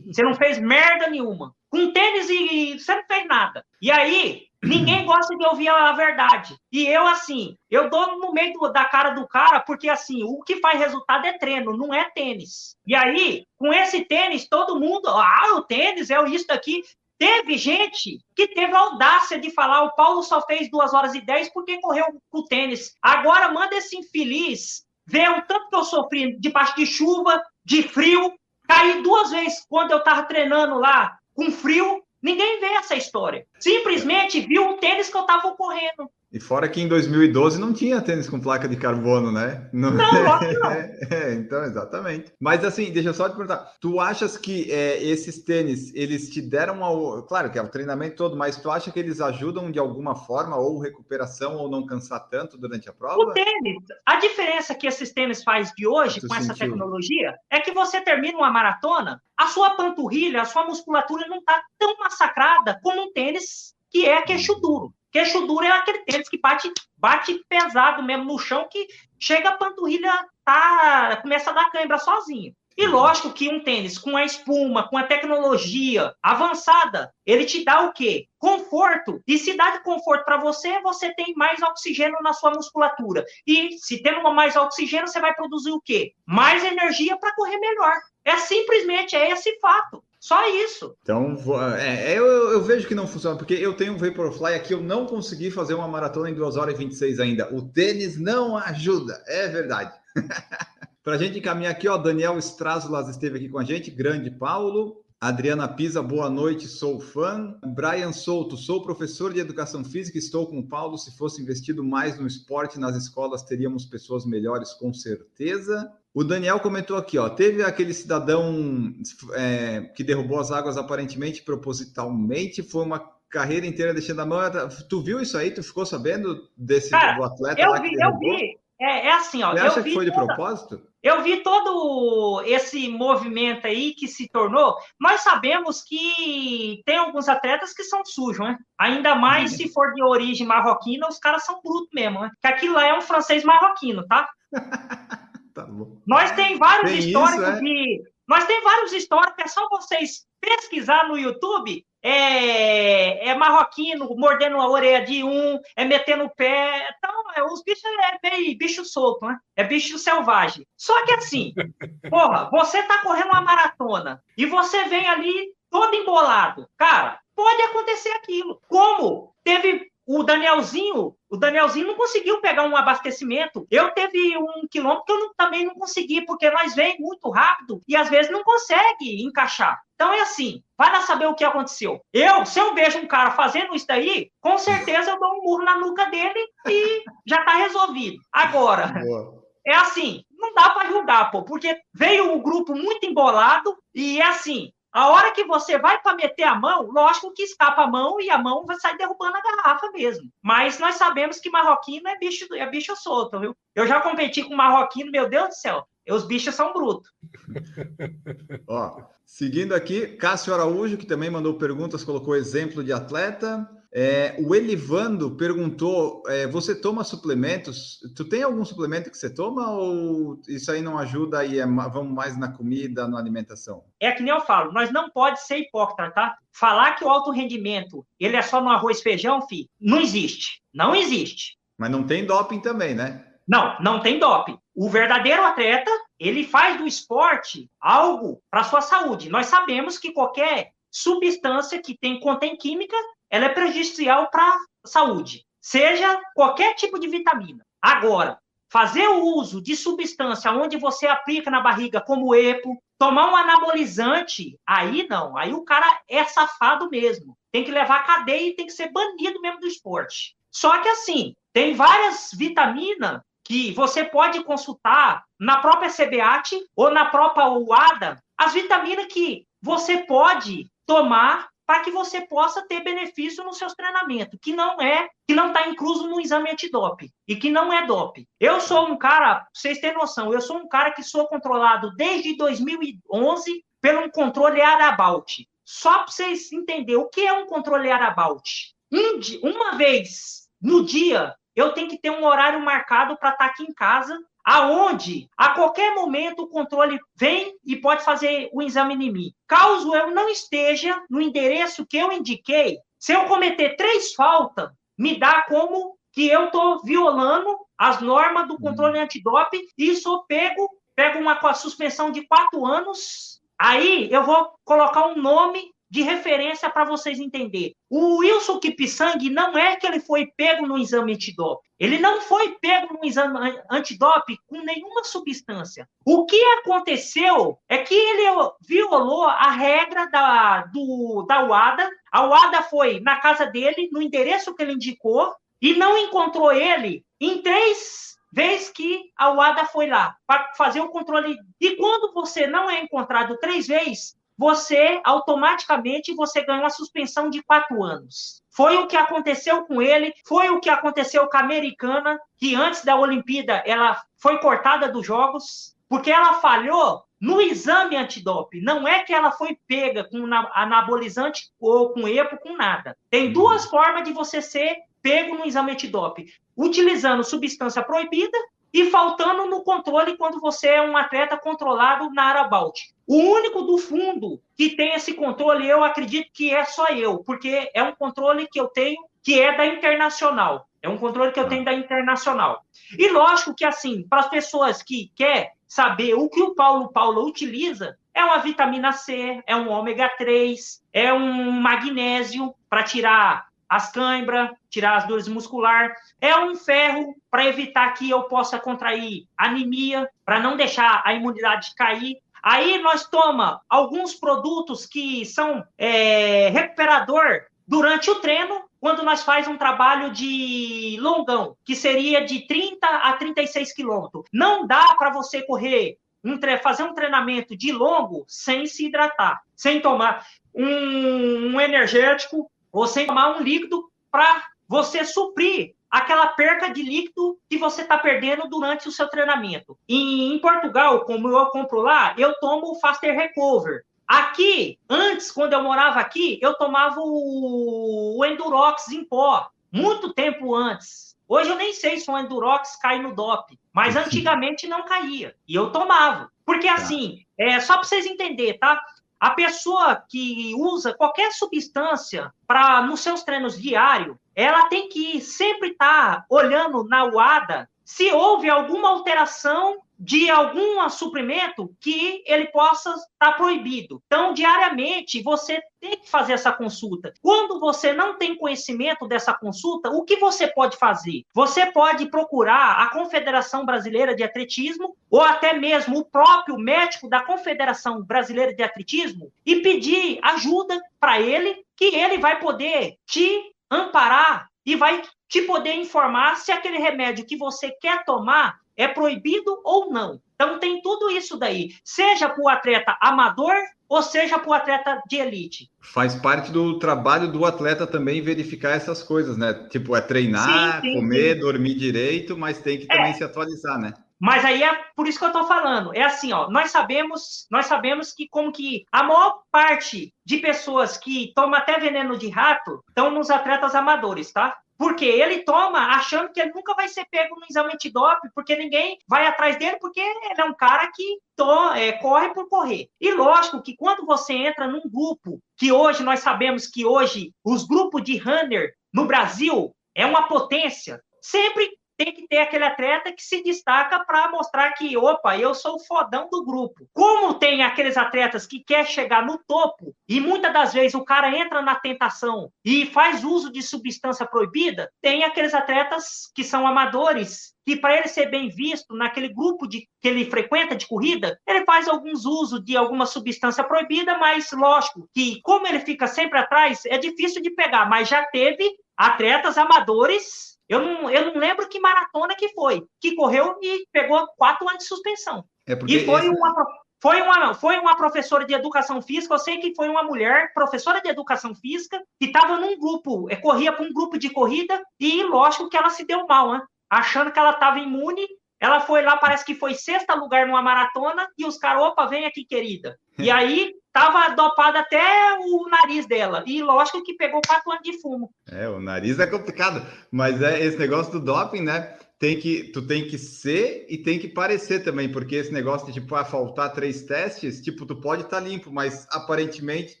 Você não fez merda nenhuma. Com tênis e você não fez nada. E aí, Ninguém gosta de ouvir a verdade. E eu, assim, eu dou no meio da cara do cara, porque, assim, o que faz resultado é treino, não é tênis. E aí, com esse tênis, todo mundo, ah, o tênis é isso daqui. Teve gente que teve a audácia de falar: o Paulo só fez 2 horas e 10 porque correu com o tênis. Agora manda esse infeliz ver o tanto que eu sofri debaixo de chuva, de frio. Caí duas vezes quando eu estava treinando lá com frio Ninguém vê essa história. Simplesmente viu o tênis que eu estava correndo. E fora que em 2012 não tinha tênis com placa de carbono, né? Não, não, não. É, então, exatamente. Mas assim, deixa eu só te perguntar. Tu achas que é, esses tênis, eles te deram ao... Claro que é o treinamento todo, mas tu acha que eles ajudam de alguma forma, ou recuperação, ou não cansar tanto durante a prova? O tênis, a diferença que esses tênis faz de hoje, com sentiu. essa tecnologia, é que você termina uma maratona, a sua panturrilha, a sua musculatura não está tão massacrada como um tênis que é queixo duro. Queixo duro é aquele tênis que bate, bate pesado mesmo no chão, que chega a panturrilha, tá, começa a dar cãibra sozinho. E lógico que um tênis com a espuma, com a tecnologia avançada, ele te dá o quê? Conforto. E se dá de conforto para você, você tem mais oxigênio na sua musculatura. E se tendo mais oxigênio, você vai produzir o quê? Mais energia para correr melhor. É simplesmente é esse fato. Só isso. Então, é, é, eu, eu, vejo que não funciona, porque eu tenho um Vaporfly aqui, eu não consegui fazer uma maratona em 2 horas e 26 ainda. O tênis não ajuda, é verdade. Para a gente encaminhar aqui, ó, Daniel Strazulas esteve aqui com a gente, grande Paulo. Adriana Pisa, boa noite, sou fã. Brian Souto, sou professor de educação física, estou com o Paulo. Se fosse investido mais no esporte nas escolas, teríamos pessoas melhores, com certeza. O Daniel comentou aqui, ó, teve aquele cidadão é, que derrubou as águas aparentemente propositalmente, foi uma carreira inteira deixando a mão. Tu viu isso aí? Tu ficou sabendo desse Cara, atleta eu lá vi? Eu vi, é, é assim, ó. Você acha que foi de propósito? Eu vi todo esse movimento aí que se tornou. Nós sabemos que tem alguns atletas que são sujos, né? Ainda mais uhum. se for de origem marroquina, os caras são brutos mesmo, né? Que aquilo lá é um francês marroquino, tá? Tá nós tem vários tem históricos isso, é? de. Nós tem vários históricos, é só vocês pesquisar no YouTube. É, é marroquino mordendo a orelha de um, é metendo o pé. Então, é, os bichos é bem bicho solto, né? É bicho selvagem. Só que assim, porra, você tá correndo uma maratona e você vem ali todo embolado. Cara, pode acontecer aquilo. Como teve o Danielzinho, o Danielzinho não conseguiu pegar um abastecimento. Eu teve um quilômetro que eu não, também não consegui, porque nós vem muito rápido e às vezes não consegue encaixar. Então é assim, vai lá saber o que aconteceu. Eu, se eu vejo um cara fazendo isso daí, com certeza eu dou um murro na nuca dele e já tá resolvido. Agora, Boa. é assim, não dá para julgar, pô, porque veio um grupo muito embolado e é assim, a hora que você vai para meter a mão, lógico que escapa a mão e a mão vai sair derrubando a garrafa mesmo. Mas nós sabemos que marroquino é bicho, é bicho solto, viu? Eu já competi com marroquino, meu Deus do céu, os bichos são brutos. Ó, seguindo aqui, Cássio Araújo, que também mandou perguntas, colocou exemplo de atleta. É, o Elivando perguntou: é, você toma suplementos? Tu tem algum suplemento que você toma ou isso aí não ajuda e é, vamos mais na comida, na alimentação? É que nem eu falo, nós não pode ser hipócrita, tá? Falar que o alto rendimento ele é só no arroz e feijão, fi, não existe. Não existe. Mas não tem doping também, né? Não, não tem doping. O verdadeiro atleta, ele faz do esporte algo para sua saúde. Nós sabemos que qualquer substância que tem contém química, ela é prejudicial para a saúde, seja qualquer tipo de vitamina. Agora, fazer o uso de substância onde você aplica na barriga, como EPO, tomar um anabolizante, aí não, aí o cara é safado mesmo. Tem que levar cadeia e tem que ser banido mesmo do esporte. Só que assim, tem várias vitaminas que você pode consultar na própria CBAT ou na própria UADA, as vitaminas que você pode tomar para que você possa ter benefício nos seus treinamentos, que não é, que não está incluso no exame antidoping e que não é dope. Eu sou um cara, vocês têm noção, eu sou um cara que sou controlado desde 2011 pelo controle Arabout. Só para vocês entenderem o que é um controle Arabout. Um, uma vez no dia, eu tenho que ter um horário marcado para estar tá aqui em casa aonde a qualquer momento o controle vem e pode fazer o exame em mim. Caso eu não esteja no endereço que eu indiquei, se eu cometer três faltas, me dá como que eu estou violando as normas do controle antidoping e sou pego, pego uma com a suspensão de quatro anos. Aí eu vou colocar um nome de referência para vocês entenderem. O Wilson Kipsang não é que ele foi pego no exame antidoping. Ele não foi pego no exame antidoping com nenhuma substância. O que aconteceu é que ele violou a regra da, do, da UADA. A UADA foi na casa dele, no endereço que ele indicou, e não encontrou ele em três vezes que a UADA foi lá para fazer o controle. E quando você não é encontrado três vezes, você automaticamente você ganha uma suspensão de quatro anos. Foi o que aconteceu com ele, foi o que aconteceu com a americana, que antes da Olimpíada ela foi cortada dos jogos, porque ela falhou no exame antidoping. Não é que ela foi pega com anabolizante ou com EPO, com nada. Tem duas formas de você ser pego no exame antidoping: utilizando substância proibida e faltando no controle quando você é um atleta controlado na Arabout. O único do fundo que tem esse controle, eu acredito que é só eu, porque é um controle que eu tenho que é da Internacional. É um controle que eu tenho da Internacional. E lógico que, assim, para as pessoas que quer saber o que o Paulo Paulo utiliza, é uma vitamina C, é um ômega 3, é um magnésio para tirar as câimbras, tirar as dores muscular. É um ferro para evitar que eu possa contrair anemia, para não deixar a imunidade cair. Aí nós toma alguns produtos que são é, recuperador durante o treino, quando nós faz um trabalho de longão, que seria de 30 a 36 quilômetros. Não dá para você correr, um, fazer um treinamento de longo sem se hidratar, sem tomar um, um energético sem tomar um líquido para você suprir aquela perca de líquido que você está perdendo durante o seu treinamento. E em Portugal, como eu compro lá, eu tomo o Faster Recover. Aqui, antes, quando eu morava aqui, eu tomava o, o Endurox em pó, muito tempo antes. Hoje eu nem sei se o Endurox cai no DOP, mas antigamente não caía. E eu tomava. Porque tá. assim, é, só para vocês entenderem, tá? A pessoa que usa qualquer substância para nos seus treinos diários, ela tem que sempre estar tá olhando na UADA se houve alguma alteração de algum suprimento que ele possa estar tá proibido. Então, diariamente, você tem que fazer essa consulta. Quando você não tem conhecimento dessa consulta, o que você pode fazer? Você pode procurar a Confederação Brasileira de Atletismo ou até mesmo o próprio médico da Confederação Brasileira de Atletismo e pedir ajuda para ele, que ele vai poder te amparar e vai te poder informar se aquele remédio que você quer tomar é proibido ou não. Então tem tudo isso daí, seja para o atleta amador ou seja para o atleta de elite. Faz parte do trabalho do atleta também verificar essas coisas, né? Tipo, é treinar, sim, sim, comer, sim. dormir direito, mas tem que também é. se atualizar, né? Mas aí é por isso que eu estou falando. É assim, ó, nós sabemos, nós sabemos que como que a maior parte de pessoas que tomam até veneno de rato estão nos atletas amadores, tá? Porque ele toma achando que ele nunca vai ser pego no exame antidoping, porque ninguém vai atrás dele, porque ele é um cara que to, é, corre por correr. E lógico que quando você entra num grupo, que hoje nós sabemos que hoje os grupos de runner no Brasil é uma potência. sempre tem que ter aquele atleta que se destaca para mostrar que, opa, eu sou o fodão do grupo. Como tem aqueles atletas que quer chegar no topo e muitas das vezes o cara entra na tentação e faz uso de substância proibida, tem aqueles atletas que são amadores que para ele ser bem visto naquele grupo de, que ele frequenta de corrida, ele faz alguns usos de alguma substância proibida, mas lógico que como ele fica sempre atrás, é difícil de pegar, mas já teve atletas amadores eu não, eu não lembro que maratona que foi, que correu e pegou quatro anos de suspensão. É e foi esse... uma, foi uma, foi uma professora de educação física, eu sei que foi uma mulher, professora de educação física, que estava num grupo, é, corria para um grupo de corrida, e lógico que ela se deu mal, né? achando que ela estava imune ela foi lá, parece que foi sexta lugar numa maratona, e os caras, opa, vem aqui, querida. E aí, tava dopada até o nariz dela. E lógico que pegou quatro anos de fumo. É, o nariz é complicado. Mas é esse negócio do doping, né? Tem que, tu tem que ser e tem que parecer também, porque esse negócio de tipo, ah, faltar três testes, tipo, tu pode estar tá limpo, mas aparentemente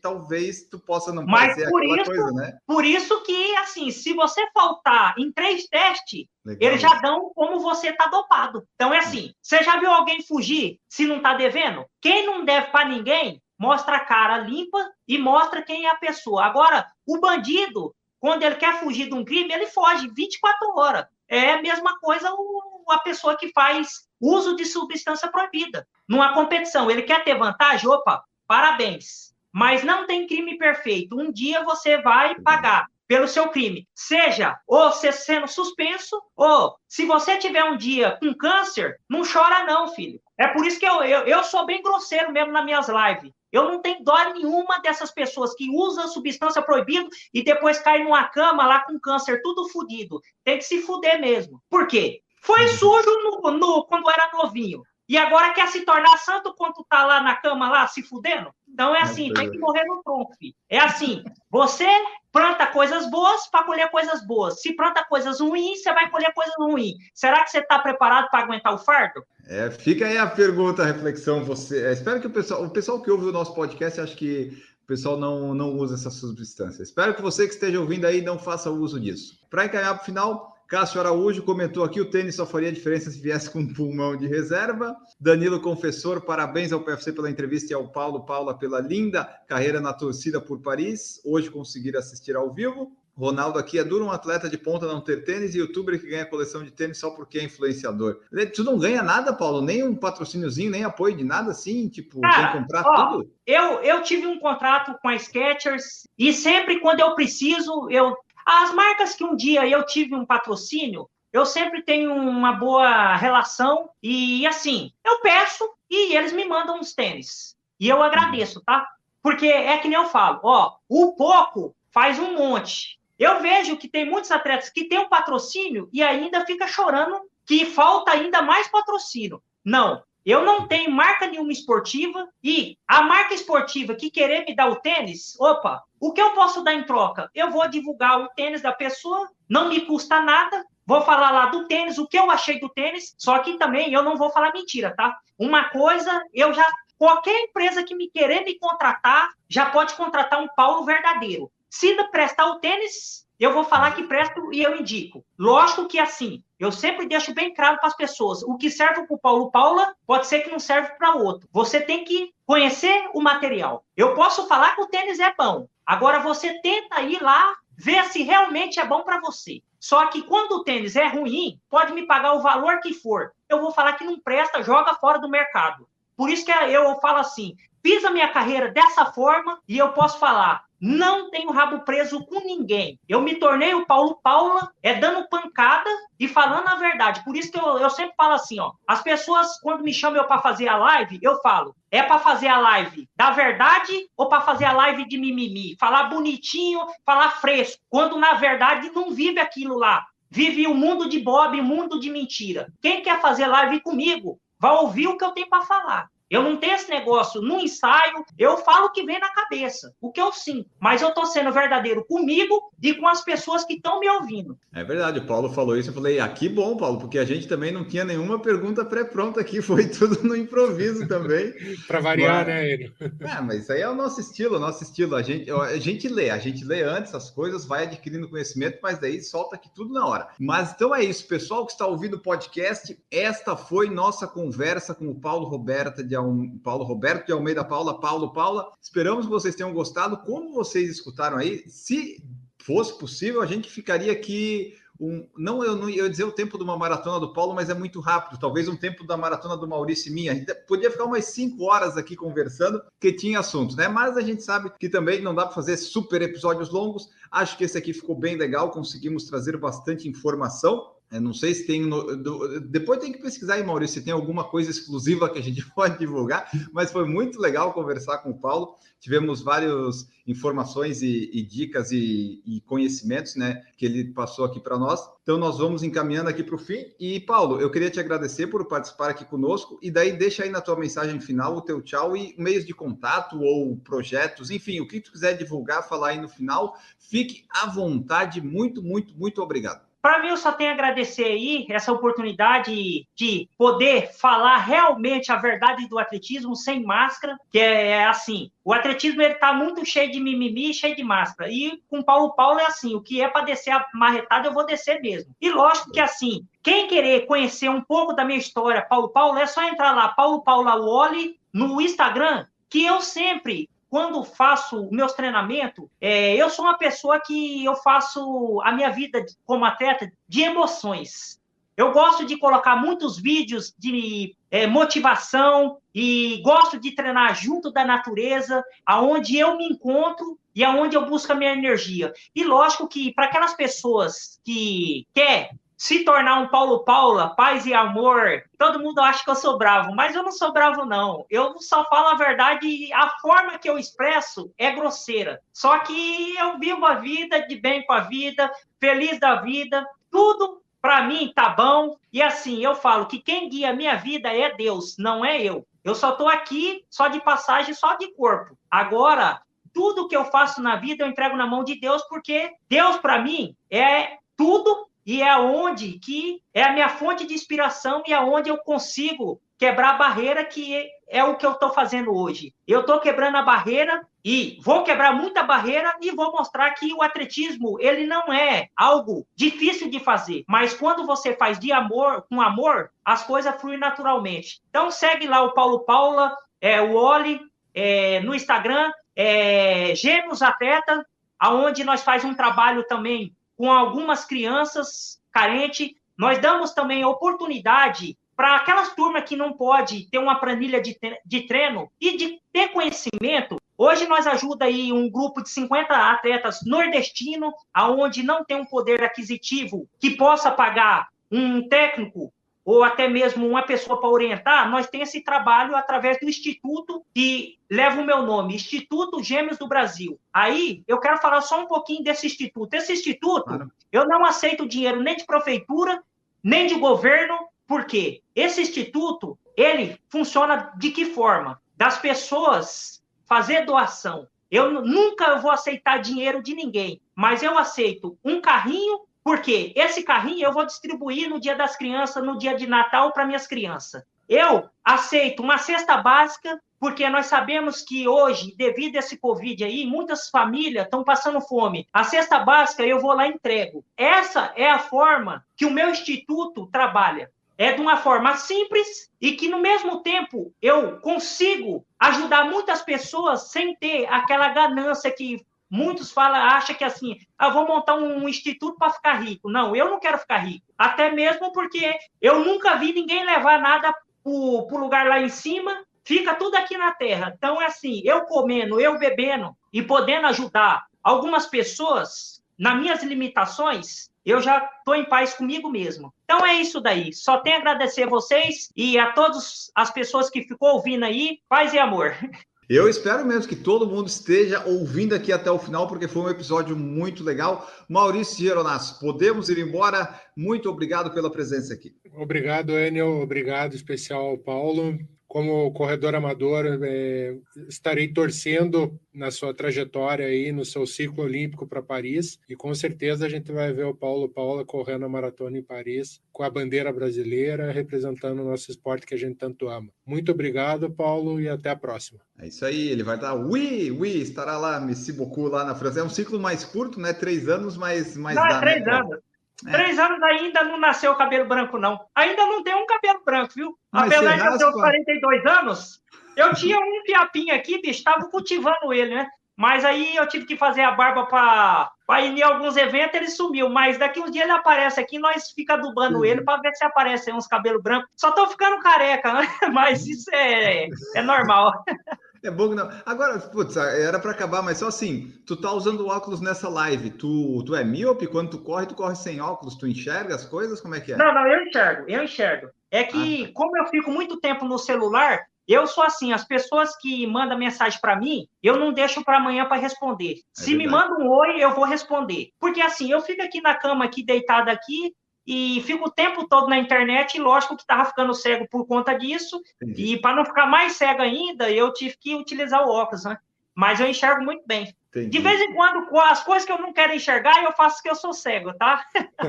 talvez tu possa não mas parecer por isso, coisa, né? Por isso que, assim, se você faltar em três testes, Legal. eles já dão como você tá dopado. Então é assim, você já viu alguém fugir se não tá devendo? Quem não deve para ninguém, mostra a cara limpa e mostra quem é a pessoa. Agora, o bandido, quando ele quer fugir de um crime, ele foge 24 horas. É a mesma coisa o, a pessoa que faz uso de substância proibida. Numa competição, ele quer ter vantagem? Opa, parabéns. Mas não tem crime perfeito. Um dia você vai pagar pelo seu crime. Seja ou você sendo suspenso, ou se você tiver um dia com câncer, não chora não, filho. É por isso que eu, eu, eu sou bem grosseiro mesmo nas minhas lives. Eu não tenho dó nenhuma dessas pessoas que usam substância proibida e depois caem numa cama lá com câncer tudo fodido. Tem que se fuder mesmo. Por quê? Foi uhum. sujo no, no, quando era novinho. E agora quer se tornar santo quando tá lá na cama, lá, se fudendo? Então é assim, tem que morrer no tronco, filho. É assim, você planta coisas boas para colher coisas boas. Se planta coisas ruins, você vai colher coisas ruins. Será que você está preparado para aguentar o fardo? É, fica aí a pergunta, a reflexão. Você, é, espero que o pessoal, o pessoal que ouve o nosso podcast, acho que o pessoal não, não usa essa substância. Espero que você que esteja ouvindo aí não faça uso disso. Para encaminhar para o final, Cássio Araújo comentou aqui: o tênis só faria diferença se viesse com um pulmão de reserva. Danilo Confessor, parabéns ao PFC pela entrevista e ao Paulo Paula pela linda carreira na torcida por Paris. Hoje conseguir assistir ao vivo. Ronaldo aqui é duro um atleta de ponta não ter tênis e youtuber que ganha coleção de tênis só porque é influenciador. Tu não ganha nada, Paulo? Nem um patrocíniozinho, nem apoio de nada assim? Tipo, Cara, tem que comprar ó, tudo? Eu, eu tive um contrato com a Skechers e sempre quando eu preciso, eu as marcas que um dia eu tive um patrocínio, eu sempre tenho uma boa relação e assim, eu peço e eles me mandam os tênis. E eu agradeço, tá? Porque é que nem eu falo, ó, o pouco faz um monte. Eu vejo que tem muitos atletas que têm um patrocínio e ainda fica chorando que falta ainda mais patrocínio. Não, eu não tenho marca nenhuma esportiva e a marca esportiva que querer me dar o tênis, opa, o que eu posso dar em troca? Eu vou divulgar o tênis da pessoa, não me custa nada, vou falar lá do tênis, o que eu achei do tênis, só que também eu não vou falar mentira, tá? Uma coisa, eu já qualquer empresa que me querer me contratar, já pode contratar um Paulo verdadeiro. Se prestar o tênis, eu vou falar que presto e eu indico. Lógico que assim, eu sempre deixo bem claro para as pessoas: o que serve para o Paulo Paula pode ser que não serve para outro. Você tem que conhecer o material. Eu posso falar que o tênis é bom. Agora você tenta ir lá ver se realmente é bom para você. Só que quando o tênis é ruim, pode me pagar o valor que for. Eu vou falar que não presta, joga fora do mercado. Por isso que eu falo assim: fiz a minha carreira dessa forma e eu posso falar: não tenho rabo preso com ninguém. Eu me tornei o Paulo Paula, é dando pancada e falando a verdade. Por isso que eu, eu sempre falo assim, ó. As pessoas, quando me chamam para fazer a live, eu falo, é para fazer a live da verdade ou para fazer a live de mimimi? Falar bonitinho, falar fresco, quando na verdade não vive aquilo lá. Vive o um mundo de Bob, o um mundo de mentira. Quem quer fazer live comigo, vai ouvir o que eu tenho para falar. Eu não tenho esse negócio no ensaio, eu falo o que vem na cabeça, o que eu sinto. Mas eu tô sendo verdadeiro comigo e com as pessoas que estão me ouvindo. É verdade, o Paulo falou isso. Eu falei, ah, que bom, Paulo, porque a gente também não tinha nenhuma pergunta pré-pronta aqui, foi tudo no improviso também. Para variar, mas... né, ele? É, mas isso aí é o nosso estilo, o nosso estilo. A gente, a gente lê, a gente lê antes as coisas, vai adquirindo conhecimento, mas daí solta aqui tudo na hora. Mas então é isso, pessoal que está ouvindo o podcast, esta foi nossa conversa com o Paulo Roberto de, Paulo Roberto de Almeida Paula, Paulo Paula. Esperamos que vocês tenham gostado. Como vocês escutaram aí, se fosse possível, a gente ficaria aqui um, não eu não ia dizer o tempo de uma maratona do Paulo, mas é muito rápido. Talvez um tempo da maratona do Maurício e minha. A gente podia ficar umas cinco horas aqui conversando, que tinha assuntos, né? Mas a gente sabe que também não dá para fazer super episódios longos. Acho que esse aqui ficou bem legal, conseguimos trazer bastante informação. Eu não sei se tem. No, depois tem que pesquisar aí, Maurício, se tem alguma coisa exclusiva que a gente pode divulgar, mas foi muito legal conversar com o Paulo. Tivemos várias informações e, e dicas e, e, conhecimentos né, que ele passou aqui para nós. Então, nós vamos encaminhando aqui para o fim. E, Paulo, eu queria te agradecer por participar aqui conosco. E daí, deixa aí na tua mensagem final o teu tchau e meios de contato ou projetos, enfim, o que tu quiser divulgar, falar aí no final. Fique à vontade. Muito, muito, muito obrigado. Para mim, eu só tenho a agradecer aí essa oportunidade de poder falar realmente a verdade do atletismo sem máscara, que é, é assim, o atletismo ele tá muito cheio de mimimi, cheio de máscara. E com Paulo Paulo é assim, o que é para descer a marretada, eu vou descer mesmo. E lógico que assim, quem querer conhecer um pouco da minha história, Paulo Paulo, é só entrar lá, Paulo Paula Wally, no Instagram, que eu sempre quando faço meus treinamentos, é, eu sou uma pessoa que eu faço a minha vida como atleta de emoções. Eu gosto de colocar muitos vídeos de é, motivação e gosto de treinar junto da natureza, aonde eu me encontro e aonde eu busco a minha energia. E lógico que para aquelas pessoas que quer se tornar um Paulo Paula, paz e amor. Todo mundo acha que eu sou bravo, mas eu não sou bravo, não. Eu só falo a verdade e a forma que eu expresso é grosseira. Só que eu vivo a vida de bem com a vida, feliz da vida, tudo para mim tá bom. E assim, eu falo que quem guia a minha vida é Deus, não é eu. Eu só tô aqui só de passagem, só de corpo. Agora, tudo que eu faço na vida eu entrego na mão de Deus, porque Deus para mim é tudo e é onde que é a minha fonte de inspiração e é onde eu consigo quebrar a barreira que é o que eu estou fazendo hoje. Eu estou quebrando a barreira e vou quebrar muita barreira e vou mostrar que o atletismo ele não é algo difícil de fazer, mas quando você faz de amor com amor, as coisas fluem naturalmente. Então segue lá o Paulo Paula, é, o Oli é, no Instagram, é, Gêmeos Atleta, aonde nós faz um trabalho também com algumas crianças carentes. Nós damos também oportunidade para aquelas turmas que não pode ter uma planilha de, de treino e de ter conhecimento. Hoje nós ajuda aí um grupo de 50 atletas nordestino, aonde não tem um poder aquisitivo que possa pagar um técnico ou até mesmo uma pessoa para orientar, nós temos esse trabalho através do instituto que leva o meu nome, Instituto Gêmeos do Brasil. Aí eu quero falar só um pouquinho desse instituto. Esse instituto, eu não aceito dinheiro nem de prefeitura, nem de governo, porque esse instituto, ele funciona de que forma? Das pessoas fazer doação. Eu nunca vou aceitar dinheiro de ninguém, mas eu aceito um carrinho porque esse carrinho eu vou distribuir no dia das crianças, no dia de Natal para minhas crianças. Eu aceito uma cesta básica, porque nós sabemos que hoje, devido a esse Covid aí, muitas famílias estão passando fome. A cesta básica eu vou lá e entrego. Essa é a forma que o meu instituto trabalha. É de uma forma simples e que, no mesmo tempo, eu consigo ajudar muitas pessoas sem ter aquela ganância que Muitos falam, acham que assim, ah, vou montar um instituto para ficar rico. Não, eu não quero ficar rico. Até mesmo porque eu nunca vi ninguém levar nada para o lugar lá em cima, fica tudo aqui na terra. Então, é assim, eu comendo, eu bebendo e podendo ajudar algumas pessoas, nas minhas limitações, eu já estou em paz comigo mesmo. Então é isso daí. Só tenho a agradecer a vocês e a todas as pessoas que ficou ouvindo aí. Paz e amor. Eu espero mesmo que todo mundo esteja ouvindo aqui até o final, porque foi um episódio muito legal. Maurício Geronas, podemos ir embora. Muito obrigado pela presença aqui. Obrigado, Enio. Obrigado, especial Paulo. Como corredor amador, é, estarei torcendo na sua trajetória aí, no seu ciclo olímpico para Paris, e com certeza a gente vai ver o Paulo Paula correndo a maratona em Paris com a bandeira brasileira, representando o nosso esporte que a gente tanto ama. Muito obrigado, Paulo, e até a próxima. É isso aí, ele vai estar, oui, oui, estará lá, Messi Boku, lá na França. É um ciclo mais curto, né? Três anos, mas, mas não, dá, é três né? anos. É. Três anos ainda não nasceu cabelo branco, não. Ainda não tem um cabelo branco, viu? Mas Apesar de eu ter uns raspa? 42 anos, eu tinha um fiapinho aqui, bicho, estava cultivando ele, né? Mas aí eu tive que fazer a barba para ir em alguns eventos, ele sumiu. Mas daqui uns dias ele aparece aqui, nós fica adubando Uhum. ele para ver se aparece aí uns cabelos brancos. Só tô ficando careca, né? Mas isso é, é normal. É bom que não. Agora, putz, era para acabar, mas só assim, tu tá usando óculos nessa live, tu, tu é míope? Quando tu corre, tu corre sem óculos, tu enxerga as coisas? Como é que é? Não, não, eu enxergo, eu enxergo. É que, como eu fico muito tempo no celular, eu sou assim, as pessoas que mandam mensagem para mim, eu não deixo para amanhã para responder. Se me verdade. manda um oi, eu vou responder. Porque assim, eu fico aqui na cama, aqui deitado aqui, e fico o tempo todo na internet, e lógico que tava ficando cego por conta disso, Entendi, e para não ficar mais cego ainda, eu tive que utilizar o óculos, né? Mas eu enxergo muito bem. entendi. De vez em quando, as coisas que eu não quero enxergar, eu faço que eu sou cego, tá?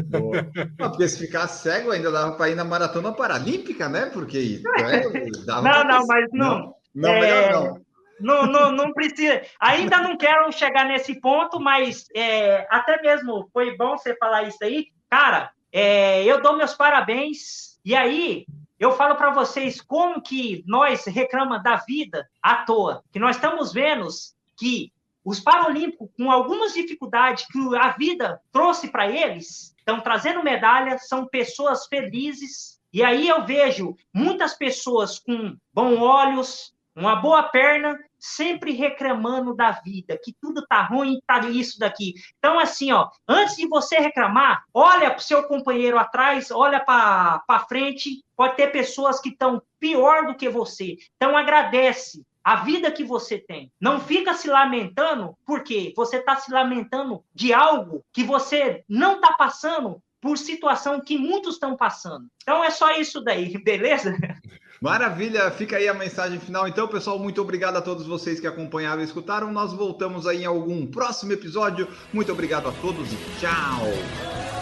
Não, porque se ficar cego ainda dava para ir na maratona paralímpica, né? Porque é, dava Não, pra- não, mas não. Não, É, melhor não. Não, não, não precisa. Ainda não quero chegar nesse ponto, mas é, até mesmo foi bom você falar isso aí. Cara, é, eu dou meus parabéns. E aí, eu falo para vocês como que nós reclamamos da vida à toa. Que nós estamos vendo que os Paralímpicos, com algumas dificuldades que a vida trouxe para eles, estão trazendo medalha, são pessoas felizes. E aí eu vejo muitas pessoas com bons olhos, uma boa perna, sempre reclamando da vida, que tudo tá ruim, tá isso daqui. Então, assim, ó, antes de você reclamar, olha para o seu companheiro atrás, olha para frente, pode ter pessoas que estão pior do que você. Então, agradece a vida que você tem. Não fica se lamentando, porque você está se lamentando de algo que você não está passando por situação que muitos estão passando. Então, é só isso daí, beleza? Maravilha, fica aí a mensagem final. Então, pessoal, muito obrigado a todos vocês que acompanharam e escutaram. Nós voltamos aí em algum próximo episódio. Muito obrigado a todos e tchau!